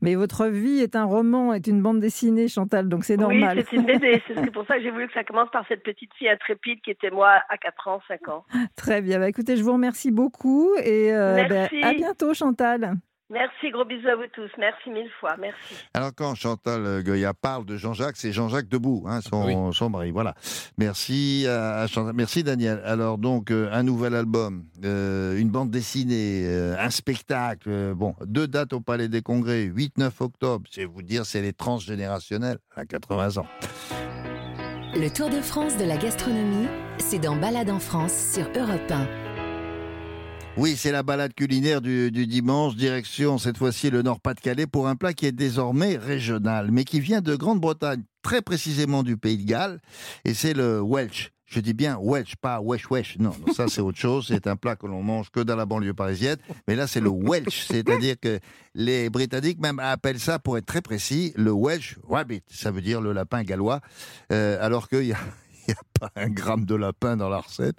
Mais votre vie est un roman, est une bande dessinée, Chantal, donc c'est Oui, normal. c'est une BD. C'est pour ça que j'ai voulu que ça commence par cette petite fille intrépide qui était moi à 4 ans, 5 ans. Très bien. Bah, écoutez, je vous remercie beaucoup et euh, bah, à bientôt, Chantal. Merci, gros bisous à vous tous. Merci mille fois. Merci. Alors quand Chantal euh, Goya parle de Jean-Jacques, c'est Jean-Jacques Debout, hein, son, son mari. Voilà. Merci à Chantal. Merci Daniel. Alors donc euh, un nouvel album, euh, une bande dessinée, euh, un spectacle. euh, bon, deux dates au Palais des Congrès, 8-9 octobre. Je vais vous dire, c'est les transgénérationnels à 80 ans. Le Tour de France de la gastronomie, c'est dans Balade en France sur Europe 1. Oui, c'est la balade culinaire du, du dimanche, direction cette fois-ci le Nord-Pas-de-Calais pour un plat qui est désormais régional, mais qui vient de Grande-Bretagne, très précisément du Pays de Galles, et c'est le Welsh. Je dis bien Welsh, pas wesh wesh. Non, ça c'est autre chose. C'est un plat que l'on mange que dans la banlieue parisienne. Mais là, c'est le Welsh. C'est-à-dire que les Britanniques même appellent ça, pour être très précis, le Welsh Rabbit. Ça veut dire le lapin gallois. Euh, alors qu'il y a, [LAUGHS] n'y a pas un gramme de lapin dans la recette.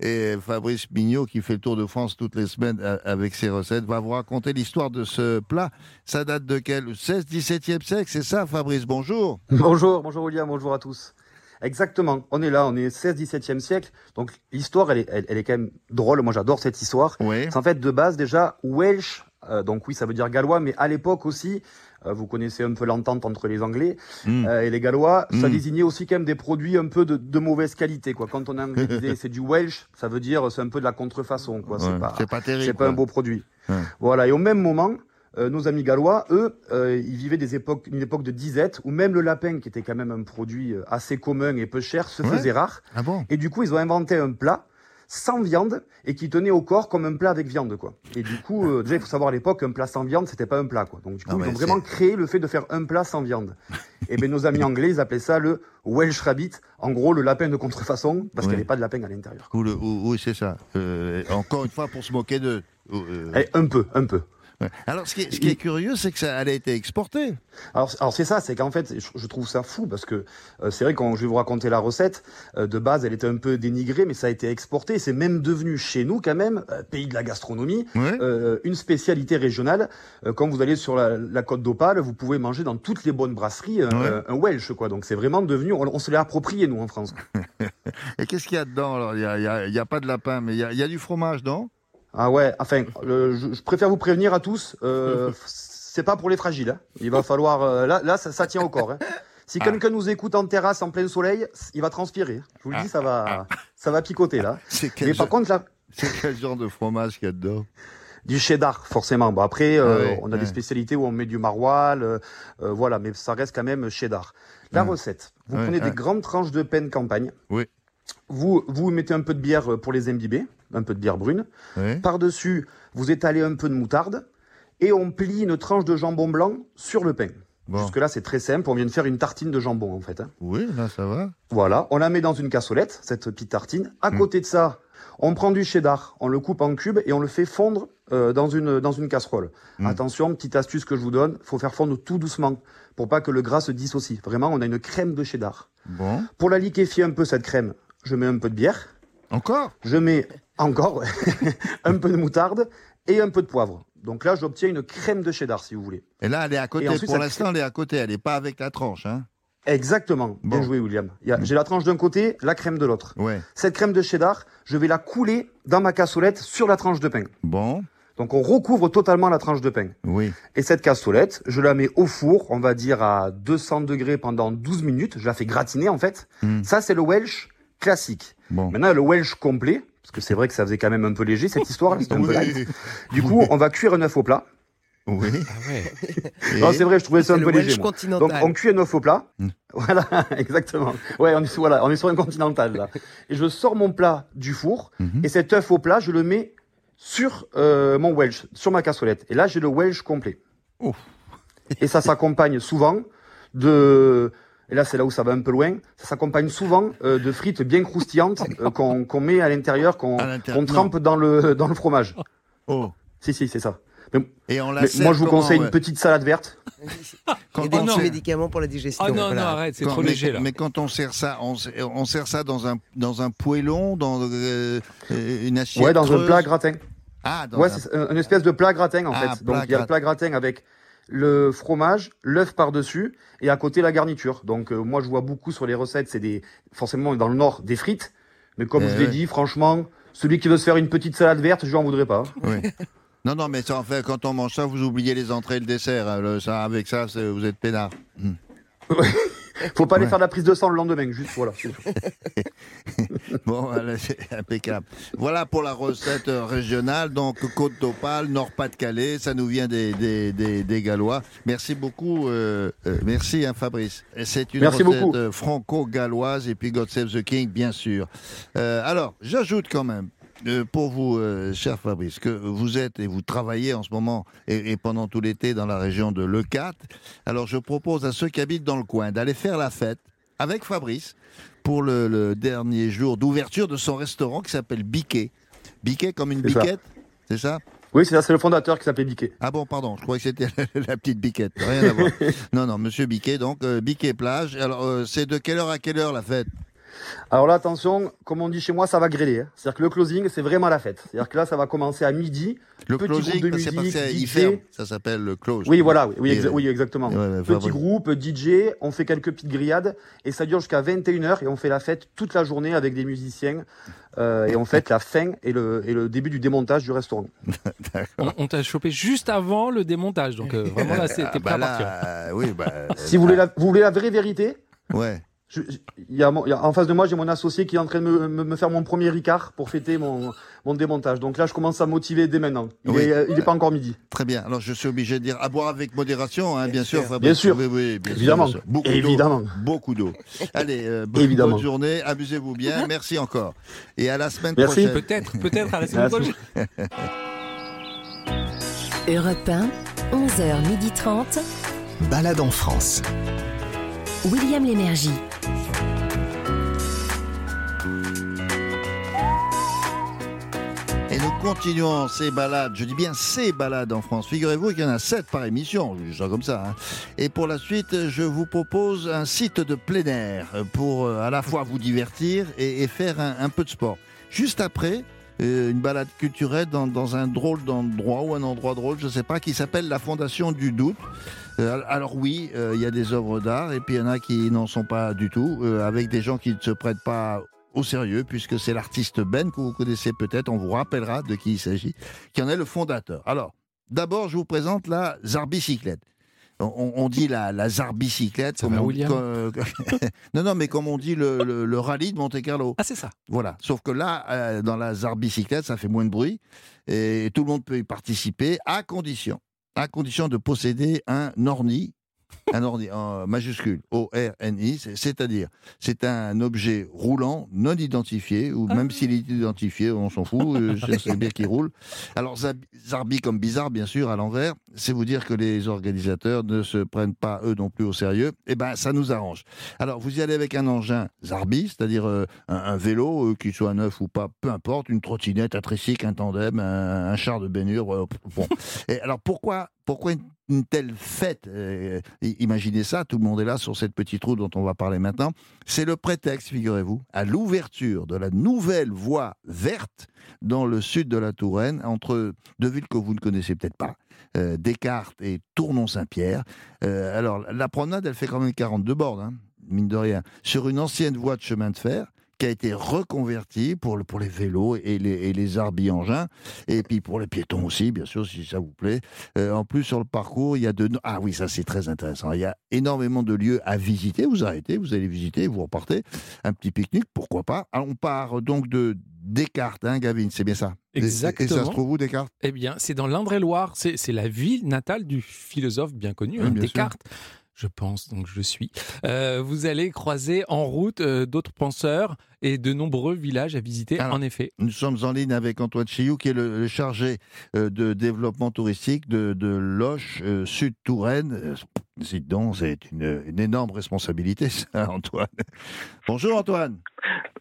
Et Fabrice Mignot, qui fait le tour de France toutes les semaines euh, avec ses recettes, va vous raconter l'histoire de ce plat. Ça date de quel? 16, 17e siècle, c'est ça, Fabrice? Bonjour. Bonjour, bonjour William, bonjour à tous. Exactement, on est là, on est 16-17e siècle. Donc l'histoire, elle est, elle, elle est quand même drôle. Moi, j'adore cette histoire. Oui. C'est en fait de base déjà Welsh. euh, donc oui, ça veut dire gallois, mais à l'époque aussi, vous connaissez un peu l'entente entre les Anglais Mm. euh, et les Gallois. Ça Mm. désignait aussi quand même des produits un peu de, de mauvaise qualité. Quoi. Quand on anglais disait [LAUGHS] c'est du Welsh, ça veut dire c'est un peu de la contrefaçon. Quoi. Ouais, c'est pas, c'est pas terrible. c'est pas un beau produit. Ouais. Voilà. Et au même moment, euh, nos amis gallois, eux, euh, ils vivaient des époques, une époque de disette où même le lapin, qui était quand même un produit euh, assez commun et peu cher, se Ouais. faisait rare. Ah bon? Et du coup, ils ont inventé un plat sans viande et qui tenait au corps comme un plat avec viande, quoi. Et du coup, euh, déjà, il faut savoir à l'époque, un plat sans viande, c'était pas un plat, quoi. Donc, du coup, Ah ils ont vraiment créé le fait de faire un plat sans viande. [LAUGHS] et ben, nos amis anglais, ils appelaient ça le Welsh Rabbit. En gros, le lapin de contrefaçon, parce Ouais. qu'il n'y avait pas de lapin à l'intérieur. Ou ou- oui, c'est ça. Euh, encore une fois, pour se moquer d'eux. Euh, Eh, un peu, un peu. Ouais. Alors, ce qui est, ce qui est curieux, c'est que ça elle a été exportée. Alors, alors c'est ça, c'est qu'en fait, je, je trouve ça fou parce que euh, c'est vrai quand je vais vous raconter la recette, euh, de base, elle était un peu dénigrée, mais ça a été exporté. C'est même devenu chez nous quand même, euh, pays de la gastronomie, Ouais. une spécialité régionale. Quand vous allez sur la, la côte d'Opale, vous pouvez manger dans toutes les bonnes brasseries un, Ouais. un- un Welsh, quoi. Donc c'est vraiment devenu, on, on se l'est approprié nous en France. [LAUGHS] Et qu'est-ce qu'il y a dedans alors? Il n'y a, pas de lapin, mais il y a, il y a du fromage, non? Ah ouais, enfin, je, je préfère vous prévenir à tous, euh, [LAUGHS] c'est pas pour les fragiles. hein. Il va falloir, euh, là, là, ça, ça tient au corps. hein. Si Ah. quelqu'un nous écoute en terrasse en plein soleil, il va transpirer. Je vous le dis, ça va, ça va picoter là. [LAUGHS] Mais par contre, là, [LAUGHS] c'est quel genre de fromage qu'il y a dedans? Du cheddar, forcément. Bon, après, euh, Ah on a des spécialités où on met du maroilles, euh, euh, voilà, mais ça reste quand même cheddar. La Ouais. recette, vous prenez des grandes tranches de pain de campagne. Oui. Vous, vous mettez un peu de bière euh, pour les imbiber, un peu de bière brune. Oui. Par-dessus, vous étalez un peu de moutarde et on plie une tranche de jambon blanc sur le pain. Bon. Jusque-là, c'est très simple. On vient de faire une tartine de jambon, en fait. hein. Oui, là, ça va. Voilà, on la met dans une cassolette, cette petite tartine. À Mm. côté de ça, on prend du cheddar, on le coupe en cubes et on le fait fondre euh, dans, une, dans une casserole. Mm. Attention, petite astuce que je vous donne, faut faire fondre tout doucement pour pas que le gras se dissocie. Vraiment, on a une crème de cheddar. Bon. Pour la liquéfier un peu, cette crème, je mets un peu de bière, Encore? Je mets encore ouais, [LAUGHS] un peu de moutarde et un peu de poivre. Donc là, j'obtiens une crème de cheddar, si vous voulez. Et là, elle est à côté. Ensuite, Pour l'instant, elle est à côté. Elle n'est pas avec la tranche. Hein Exactement. Bien Bon. joué, William. A- J'ai la tranche d'un côté, la crème de l'autre. ouais. Cette crème de cheddar, je vais la couler dans ma cassolette sur la tranche de pain. Bon. Donc on recouvre totalement la tranche de pain. Oui. Et cette cassolette, je la mets au four, on va dire à 200 degrés pendant 12 minutes. Je la fais gratiner en fait. Mm. Ça, c'est le Welsh classique. Bon. Maintenant, le Welsh complet, parce que c'est vrai que ça faisait quand même un peu léger cette histoire, un peu light. Oui. Du coup, on va cuire un œuf au plat. Oui. Ah ouais. Non, c'est vrai, je trouvais ça un le peu léger. Moi. Donc on cuit un œuf au plat. Mm. Voilà, [LAUGHS] exactement. Ouais, on est, voilà, on est sur un continental là. Et je sors mon plat du four Mhm. et cet œuf au plat, je le mets sur euh, mon Welsh, sur ma cassolette. Et là, j'ai le Welsh complet. Ouf. Et ça s'accompagne souvent de... Et là, c'est là où ça va un peu loin. Ça s'accompagne souvent euh, de frites bien croustillantes [LAUGHS] euh, qu'on qu'on met à l'intérieur, qu'on trempe dans le, dans le fromage. Oh. Si, si, c'est ça. Mais, Et on la mais sert moi, je vous conseille ouais une petite salade verte. Il Quand y a des on petits médicaments pour la digestion. Ah non, voilà. non, arrête, c'est trop mais, léger là. mais quand on sert ça, on, sert ça dans un, dans un poêlon, dans euh, une assiette Ouais, dans un plat gratin. Ah, dans Ouais, un- une espèce de plat gratin en Ah, fait. Donc il y a le plat gratin avec le fromage, l'œuf par-dessus et à côté la garniture. Donc euh, moi je vois beaucoup sur les recettes, c'est des forcément dans le nord des frites, mais comme Eh je l'ai ouais. dit, franchement, celui qui veut se faire une petite salade verte, je n'en voudrais pas. [LAUGHS] Oui. Non, non, mais ça, en fait, quand on mange ça, vous oubliez les entrées et le dessert. hein, le- ça, avec ça, vous êtes peinard. Hmm. [LAUGHS] Faut pas aller Ouais. faire de la prise de sang le lendemain, juste voilà. [LAUGHS] Bon, c'est impeccable. Voilà pour la recette euh, régionale. Donc, Côte d'Opale, Nord-Pas-de-Calais, ça nous vient des, des, des, des Gallois. Merci beaucoup. euh, euh, merci, hein, Fabrice. C'est une Merci recette franco-galloise et puis God Save the King, bien sûr. Euh, alors, j'ajoute quand même. Euh, pour vous, euh, cher Fabrice, que vous êtes et vous travaillez en ce moment et, et pendant tout l'été dans la région de Leucate. Alors, je propose à ceux qui habitent dans le coin d'aller faire la fête avec Fabrice pour le, le dernier jour d'ouverture de son restaurant qui s'appelle Biquet. Biquet comme une biquette, c'est ça? Oui, c'est ça, c'est le fondateur qui s'appelait Biquet. Ah bon, pardon, je croyais que c'était la petite biquette. Rien à voir. [LAUGHS] Non, non, monsieur Biquet, donc euh, Biquet plage. Alors, c'est de quelle heure à quelle heure la fête? Alors là, attention, comme on dit chez moi, ça va grêler. hein. C'est-à-dire que le closing, c'est vraiment la fête. C'est-à-dire que là, ça va commencer à midi. Le Petit closing, groupe de musique, DJ. ferme. Ça s'appelle le close. Oui, voilà, oui, oui, Et, exa- oui, exactement. ouais, Petit groupe, DJ, on fait quelques petites grillades et ça dure jusqu'à 21h et on fait la fête toute la journée avec des musiciens euh, et on fête la fin et le, et le début du démontage du restaurant. [LAUGHS] On, on t'a chopé juste avant le démontage, donc euh, vraiment là, [LAUGHS] c'était Ah, prêt bah à là, partir. euh, oui, bah, Si vous voulez la, vous voulez la vraie vérité, ouais. Je- y a y a- en face de moi, j'ai mon associé qui est en train de me, me- me faire mon premier Ricard pour fêter mon, mon démontage. Donc là, je commence à motiver dès maintenant. Il Oui. est, euh, pas encore midi. Très bien. Alors, je suis obligé de dire à boire avec modération, hein, bien sûr, Fabrice. Bien sûr. Oui, oui, bien sûr, Évidemment. sûr. Beaucoup Évidemment. d'eau. Beaucoup d'eau. [LAUGHS] Allez, euh, bonne, Évidemment. bonne journée. Amusez-vous bien. [LAUGHS] Merci encore. Et à la semaine Merci. prochaine. Peut-être, peut-être à la [LAUGHS] semaine prochaine. Europe 1, 11h30. Balade en France. William Lémergie. Continuons ces balades, je dis bien ces balades en France. Figurez-vous qu'il y en a sept par émission, ça comme ça. hein. Et pour la suite, je vous propose un site de plein air pour euh, à la fois vous divertir et, faire un, peu de sport. Juste après, euh, une balade culturelle dans, un drôle d'endroit ou un endroit drôle, je ne sais pas, qui s'appelle la Fondation du Doute. Euh, alors oui, il y a des œuvres d'art et puis il y en a qui n'en sont pas du tout, avec des gens qui ne se prêtent pas au sérieux, puisque c'est l'artiste Ben que vous connaissez peut-être, on vous rappellera de qui il s'agit, qui en est le fondateur. Alors, d'abord, je vous présente la Zarbicyclette. on, on dit la, la zarbicyclette. Comme on- comme- [LAUGHS] non, non, mais comme on dit le, le- le rallye de Monte-Carlo. Ah, c'est ça. Voilà. Sauf que là, euh, dans la zarbicyclette, ça fait moins de bruit et tout le monde peut y participer à condition, à condition de posséder un orni. Un orni en majuscule, O-R-N-I, c'est- c'est-à-dire, c'est un objet roulant non identifié, ou même s'il est identifié, on s'en fout, euh, [LAUGHS] c'est bien qu'il roule. Alors, Zarbi comme bizarre, bien sûr, à l'envers, c'est vous dire que les organisateurs ne se prennent pas, eux non plus, au sérieux. Eh ben, ça nous arrange. Alors, vous y allez avec un engin Zarbi, c'est-à-dire euh, un, un vélo, euh, qu'il soit neuf ou pas, peu importe, une trottinette, un tricycle, un tandem, un, un char de baignure. euh, bon. [LAUGHS] Et alors, pourquoi, pourquoi une, une telle fête euh, Imaginez ça, tout le monde est là sur cette petite route dont on va parler maintenant. C'est le prétexte, figurez-vous, à l'ouverture de la nouvelle voie verte dans le sud de la Touraine, entre deux villes que vous ne connaissez peut-être pas, euh, Descartes et Tournon-Saint-Pierre. Euh, alors, la promenade, elle fait quand même 42 bornes, hein, mine de rien, sur une ancienne voie de chemin de fer qui a été reconvertie pour, le- pour les vélos et les, et les arbi-engins, et puis pour les piétons aussi, bien sûr, si ça vous plaît. Euh, en plus, sur le parcours, il y a de... Ah oui, ça c'est très intéressant. Il y a énormément de lieux à visiter. Vous arrêtez, vous allez visiter, vous repartez. Un petit pique-nique, pourquoi pas. Alors, on part donc de Descartes, hein, Gavin, c'est bien ça Et- Et ça Exactement. se trouve où, Descartes? Eh bien, c'est dans l'Indre-et-Loire. C'est la ville natale du philosophe bien connu, Oui, hein, bien sûr. Je pense, donc je suis. Euh, vous allez croiser en route euh, d'autres penseurs et de nombreux villages à visiter, Alors, en effet. Nous sommes en ligne avec Antoine Chiou, qui est le, le chargé euh, de développement touristique de, de Loche, Sud-Touraine. Donc, c'est une, une énorme responsabilité, [LAUGHS] ça, Antoine. Bonjour, Antoine.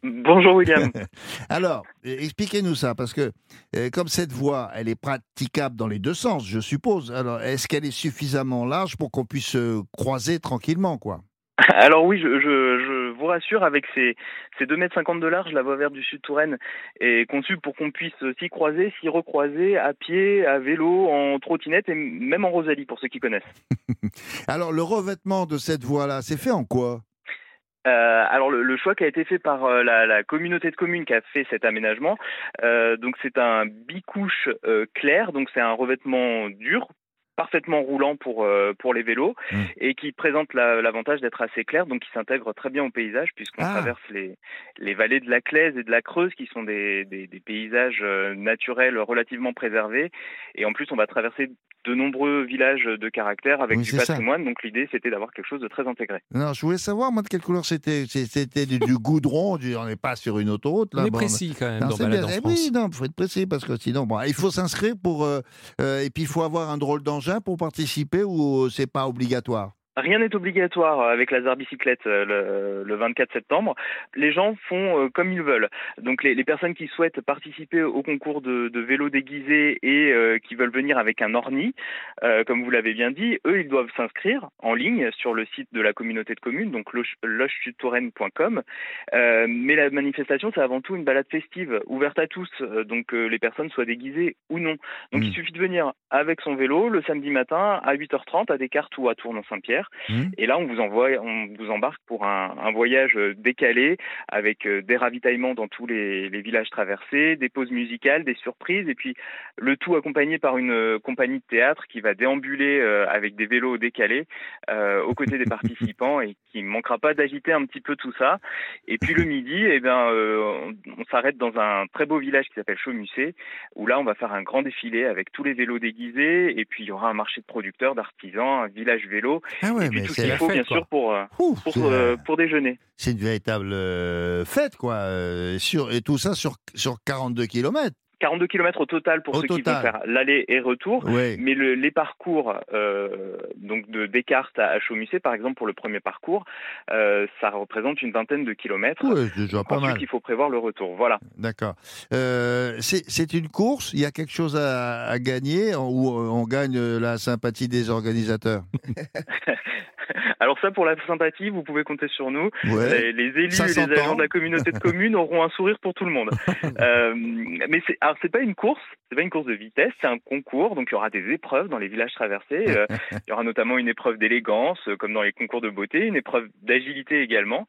Bonjour William. [LAUGHS] Alors, euh, expliquez-nous ça, parce que euh, comme cette voie, elle est praticable dans les deux sens, je suppose. Alors, est-ce qu'elle est suffisamment large pour qu'on puisse se croiser tranquillement, quoi? Alors oui, je, je, je vous rassure, avec ces, ces 2 mètres 50 de large, la voie verte du Sud Touraine est conçue pour qu'on puisse s'y croiser, s'y recroiser à pied, à vélo, en trottinette et même en Rosalie pour ceux qui connaissent. [LAUGHS] Alors, le revêtement de cette voie-là, c'est fait en quoi? Euh, alors le, choix qui a été fait par euh, la, la communauté de communes qui a fait cet aménagement, euh, donc c'est un bicouche clair, donc c'est un revêtement dur parfaitement roulant pour euh, pour les vélos Mm. et qui présente la- l'avantage d'être assez clair donc qui s'intègre très bien au paysage puisqu'on Ah. traverse les les vallées de la Claise et de la Creuse qui sont des des, des paysages euh, naturels relativement préservés et en plus on va traverser de nombreux villages de caractère avec Oui, du ça. patrimoine donc l'idée c'était d'avoir quelque chose de très intégré. Non, je voulais savoir, moi, de quelle couleur c'était. C'était du, du goudron, du- on n'est pas sur une autoroute, là. On est bon, précis quand même Non, dans bien. en Eh oui, non, faut être précis parce que sinon, bon, il faut s'inscrire pour. euh, euh, et puis, il faut avoir un drôle d'engin pour participer ou c'est pas obligatoire? Rien n'est obligatoire avec la Zarbicyclette euh, le, le 24 septembre. Les gens font euh, comme ils veulent. Donc les, les personnes qui souhaitent participer au concours de, de vélo déguisé et euh, qui veulent venir avec un orni, euh, comme vous l'avez bien dit, eux ils doivent s'inscrire en ligne sur le site de la communauté de communes, donc loche- lochesudtouraine.com. Euh, mais la manifestation c'est avant tout une balade festive ouverte à tous, euh, donc euh, les personnes soient déguisées ou non. Donc Mm. il suffit de venir avec son vélo le samedi matin à 8h30 à Descartes ou à Tournon-Saint-Pierre. Mm. Et là, on vous envoie, on vous embarque pour un, un voyage euh, décalé avec euh, des ravitaillements dans tous les, les villages traversés, des pauses musicales, des surprises, et puis le tout accompagné par une euh, compagnie de théâtre qui va déambuler avec des vélos décalés euh, aux côtés des [LAUGHS] participants et qui ne manquera pas d'agiter un petit peu tout ça. Et puis le midi, eh bien, euh, on, on s'arrête dans un très beau village qui s'appelle Chaumusset, où là, on va faire un grand défilé avec tous les vélos déguisés, et puis il y aura un marché de producteurs, d'artisans, un village vélo, Ah ouais, et mais c'est qu'il la faut, fête, bien quoi. sûr, pour, euh, Ouh, pour, c'est, euh, pour déjeuner. c'est une véritable euh, fête, quoi. sur, et tout ça sur, sur 42 km. 42 km au total pour Au ceux qui total. vont faire l'aller et retour. Oui. Mais le- les parcours euh, donc de Descartes à, Chaumusset, par exemple, pour le premier parcours, euh, ça représente une vingtaine de kilomètres. C'est déjà pas Ensuite, mal. il faut prévoir le retour. Voilà. D'accord. Euh, c'est c'est une course, il y a quelque chose à, à gagner ou on gagne la sympathie des organisateurs? [LAUGHS] Alors ça, pour la sympathie, vous pouvez compter sur nous. Ouais. Les, les élus et les agents de la communauté de communes auront un sourire pour tout le monde. [LAUGHS] Euh, mais c'est, alors c'est pas une course, c'est pas une course de vitesse, c'est un concours. Donc il y aura des épreuves dans les villages traversés. Euh, [LAUGHS] il y aura notamment une épreuve d'élégance, euh, comme dans les concours de beauté, une épreuve d'agilité également.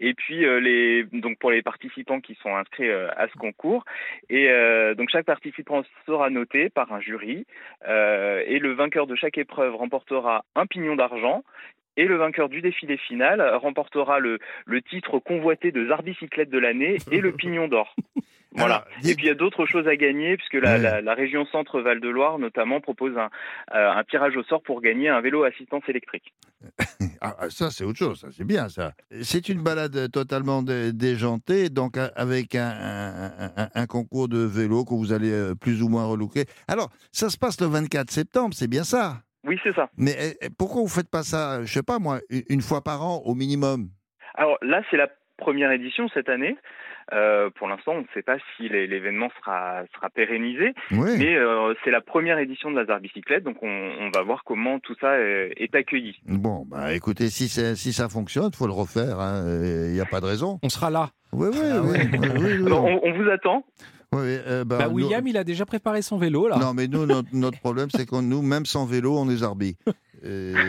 Et puis euh, les, donc pour les participants qui sont inscrits à ce concours. Et donc chaque participant sera noté par un jury. Et le vainqueur de chaque épreuve remportera un pignon d'argent. Et le vainqueur du défilé final remportera le, le titre convoité de Zarbicyclette de l'année et le [LAUGHS] pignon d'or. Voilà. Alors, Et puis il y a d'autres choses à gagner, puisque la, Ouais. la, la région Centre-Val de Loire, notamment, propose un, euh, un tirage au sort pour gagner un vélo assistance électrique. [LAUGHS] Ah, ah, ça, c'est autre chose, c'est bien ça. C'est une balade totalement dé- déjantée, donc avec un, un- un- un concours de vélo que vous allez euh, plus ou moins relooker. Alors, ça se passe le 24 septembre, c'est bien ça? Oui, c'est ça. Mais euh, pourquoi vous faites pas ça, je sais pas moi, une- fois par an au minimum? Alors là, c'est la première édition cette année. Euh, pour l'instant, on ne sait pas si l'é- l'événement sera, sera pérennisé, Oui. mais euh, c'est la première édition de la Zarbicyclette, donc on, on va voir comment tout ça est, est accueilli. Bon, bah écoutez, si, ça fonctionne, faut le refaire, il n'y a pas de raison. On sera là. Oui, oui, Ah oui. ouais. oui, oui, oui. Alors, on, on vous attend. Euh, bah, Bah, nous- William, il a déjà préparé son vélo là. Non, mais nous, notre, notre problème, c'est que nous, même sans vélo, on est zarbi. [LAUGHS]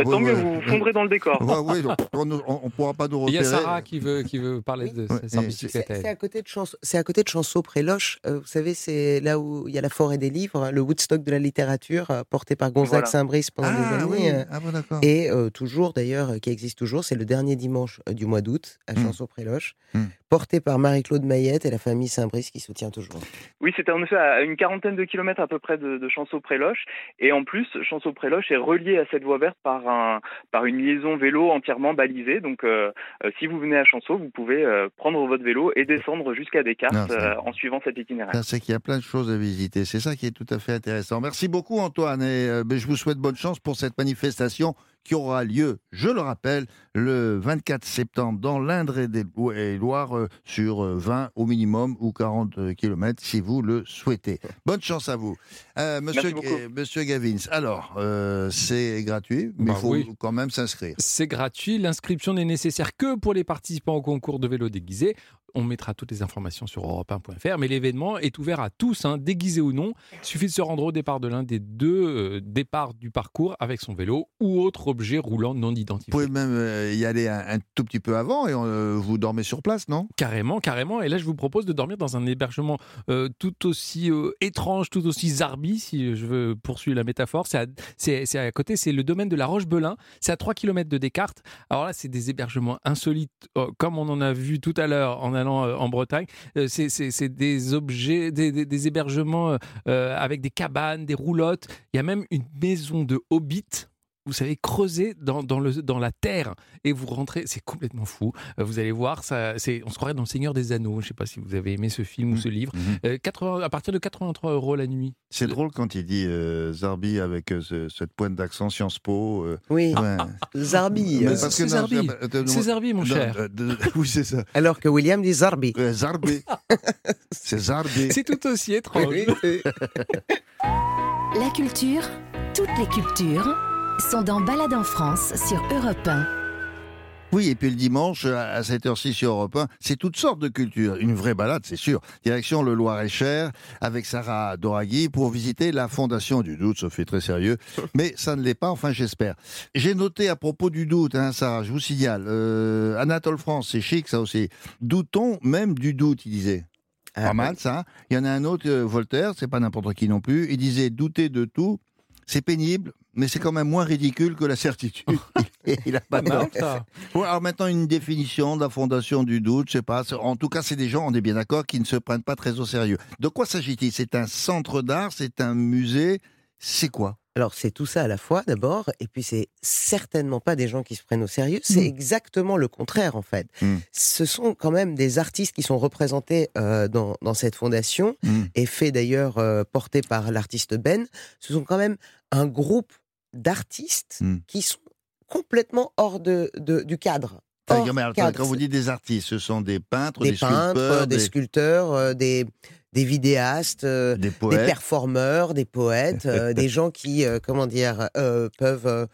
Ouais, Tant mieux, ouais. vous fondrez dans le décor. Ouais, ouais, on ne pourra pas nous Il y repérer. a Sarah qui veut, qui veut parler de Oui. sa et bicyclette. C'est à côté de Chanceau, c'est à côté de Chanceau-Pré-Loche. Euh, vous savez, c'est là où il y a la forêt des livres, le Woodstock de la littérature, euh, porté par Gonzague Voilà. Saint-Brice pendant des Ah années. oui, euh, ah bon, d'accord. Et euh, toujours, d'ailleurs, qui existe toujours, c'est le dernier dimanche du mois d'août à Mm. Chanceau-Pré-Loche, Mm. porté par Marie-Claude Mayette et la famille Saint-Brice qui soutient toujours. Oui, c'était en effet à une quarantaine de kilomètres à peu près de, de Chanceau-Pré-Loche. Et en plus, Chanceau-Pré-Loche est relié à cette voie verte par, un, par une liaison vélo entièrement balisée. Donc, euh, euh, si vous venez à Chanceau, vous pouvez euh, prendre votre vélo et descendre jusqu'à Descartes euh, en suivant cet itinéraire. C'est qu'il y a plein de choses à visiter. C'est ça qui est tout à fait intéressant. Merci beaucoup, Antoine. Et ben, je vous souhaite bonne chance pour cette manifestation qui aura lieu, je le rappelle, le 24 septembre dans l'Indre et des Lo- et Loire euh, sur euh, 20 au minimum ou 40 km si vous le souhaitez. [LAUGHS] Bonne chance à vous. Euh, monsieur, beaucoup. Ga- monsieur Gavins, alors, euh, c'est gratuit, mais il Bah faut oui. quand même s'inscrire. C'est gratuit. L'inscription n'est nécessaire que pour les participants au concours de vélo déguisé. On mettra toutes les informations sur europe1.fr. Mais l'événement est ouvert à tous, hein, déguisé ou non. Il suffit de se rendre au départ de l'un des deux euh, départs du parcours avec son vélo ou autre objet roulant non Vous identifié. pouvez même euh, y aller un, un tout petit peu avant et euh, vous dormez sur place, non? Carrément, carrément. Et là, je vous propose de dormir dans un hébergement tout aussi étrange, tout aussi zarbi, si je veux poursuivre la métaphore. C'est à, c'est- c'est à côté, c'est le domaine de la Roche-Belin. C'est à 3 km de Descartes. Alors là, c'est des hébergements insolites, euh, comme on en a vu tout à l'heure en euh, en Bretagne. Euh, c'est- des objets, des, hébergements euh, avec des cabanes, des roulottes. Il y a même une maison de hobbit. Vous savez, creuser dans, dans, le, dans la terre et vous rentrez, c'est complètement fou. Euh, Vous allez voir, ça, c'est, on se croirait dans Le Seigneur des Anneaux. Je ne sais pas si vous avez aimé ce film ou ce livre. Euh, 80 à partir de 83 euros la nuit. C'est drôle quand il dit euh, Zarbi avec euh, ce- cette pointe d'accent Sciences Po. euh, Oui, ouais. Euh, c'est non, Zarbi. euh, C'est Zarbi, mon non, cher. euh, de- [LAUGHS] oui, c'est ça. Alors que William dit Zarbi. Euh, Zarbi. [LAUGHS] c'est Zarbi. C'est tout aussi [LAUGHS] étrange. La culture, toutes les cultures, sont dans Balade en France sur Europe 1. Oui, et puis le dimanche, à cette heure-ci sur Europe 1, c'est toutes sortes de cultures. Une vraie balade, c'est sûr. Direction le Loir-et-Cher, avec Sarah Doraghi, pour visiter la Fondation du Doute. Ça fait très sérieux, [LAUGHS] mais ça ne l'est pas, enfin j'espère. J'ai noté à propos du doute, hein, Sarah, je vous signale, euh, Anatole France, c'est chic ça aussi. Doutons même du doute, il disait. Ah, pas mal ça. Il y en a un autre, euh, Voltaire, c'est pas n'importe qui non plus. Il disait douter de tout, c'est pénible, mais c'est quand même moins ridicule que la certitude. [LAUGHS] il a pas mal, ça. Alors maintenant, une définition de la fondation du doute, je sais pas. En tout cas, c'est des gens, on est bien d'accord, qui ne se prennent pas très au sérieux. De quoi s'agit-il? C'est un centre d'art, c'est un musée, c'est quoi? Alors c'est tout ça à la fois d'abord, et puis c'est certainement pas des gens qui se prennent au sérieux, c'est Mm. exactement le contraire en fait. Mm. Ce sont quand même des artistes qui sont représentés euh, dans, dans cette fondation, Mm. et fait d'ailleurs euh, porté par l'artiste Ben. Ce sont quand même un groupe d'artistes Mm. qui sont complètement hors de, de- du cadre. Hors cadre. Quand vous dites des artistes, ce sont des peintres, des, des peintres, sculpteurs, des, sculpteurs, euh, des, des vidéastes, euh, des performeurs, des poètes, euh, [LAUGHS] des gens qui, comment dire, peuvent euh,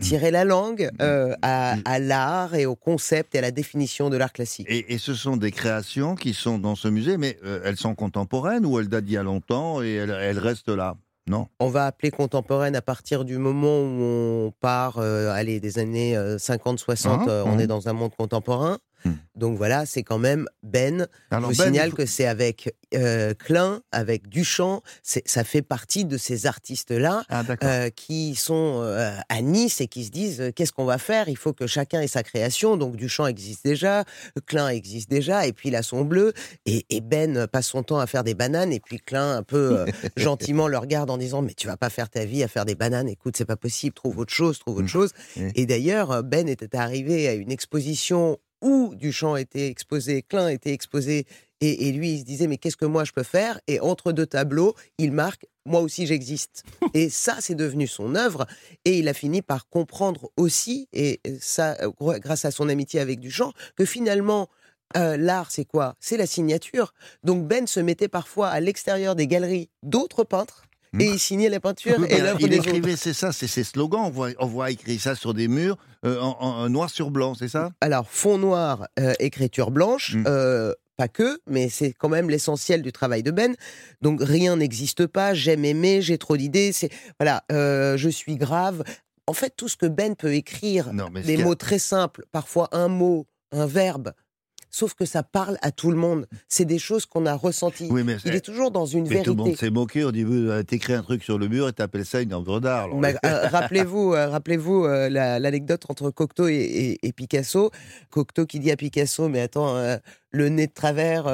tirer la langue euh, à, à l'art et au concept et à la définition de l'art classique. Et, et ce sont des créations qui sont dans ce musée, mais euh, elles sont contemporaines ou elles datent d'il y a longtemps et elles, elles restent là? Non On va appeler contemporaine à partir du moment où on part, euh, allez, des années 50-60, Ah, euh, on ah. est dans un monde contemporain. Hmm. Donc voilà, c'est quand même Ben. Alors, Je Ben, signale faut- que c'est avec euh, Klein, avec Duchamp, ça fait partie de ces artistes-là Ah, euh, qui sont euh, à Nice et qui se disent qu'est-ce qu'on va faire? Il faut que chacun ait sa création. Donc Duchamp existe déjà, Klein existe déjà, et puis il a son bleu. Et, et Ben passe son temps à faire des bananes, et puis Klein un peu [LAUGHS] gentiment le regarde en disant mais tu vas pas faire ta vie à faire des bananes. Écoute, c'est pas possible. Trouve autre chose, trouve autre chose. Oui. Et d'ailleurs, Ben était arrivé à une exposition où Duchamp était exposé, Klein était exposé, et, et lui, il se disait, mais qu'est-ce que moi je peux faire? Et entre deux tableaux, il marque, moi aussi j'existe. [LAUGHS] et ça, c'est devenu son œuvre, et il a fini par comprendre aussi, et ça, grâce à son amitié avec Duchamp, que finalement, euh, l'art, c'est quoi? C'est la signature. Donc Ben se mettait parfois à l'extérieur des galeries d'autres peintres, et il signait les peintures Oui, et mais l'œuvre il des écrivait, c'est ça, c'est ses slogans. On voit, on voit écrit ça sur des murs, euh, en, noir sur blanc, c'est ça? Alors, fond noir, euh, écriture blanche, Mm. euh, pas que, mais c'est quand même l'essentiel du travail de Ben. Donc, rien n'existe pas, j'aime aimer, j'ai trop d'idées, c'est, voilà, je suis grave. En fait, tout ce que Ben peut écrire, Non, mais des a- mots très simples, parfois un mot, un verbe, sauf que ça parle à tout le monde. C'est des choses qu'on a ressenties. Oui, mais Il est toujours dans une Mais tout le monde vérité. s'est moqué au début. euh, T'écris un truc sur le mur et t'appelles ça une œuvre d'art. euh, rappelez-vous, euh, rappelez-vous euh, la- l'anecdote entre Cocteau et, et- et Picasso. Cocteau qui dit à Picasso, mais attends, le nez de travers,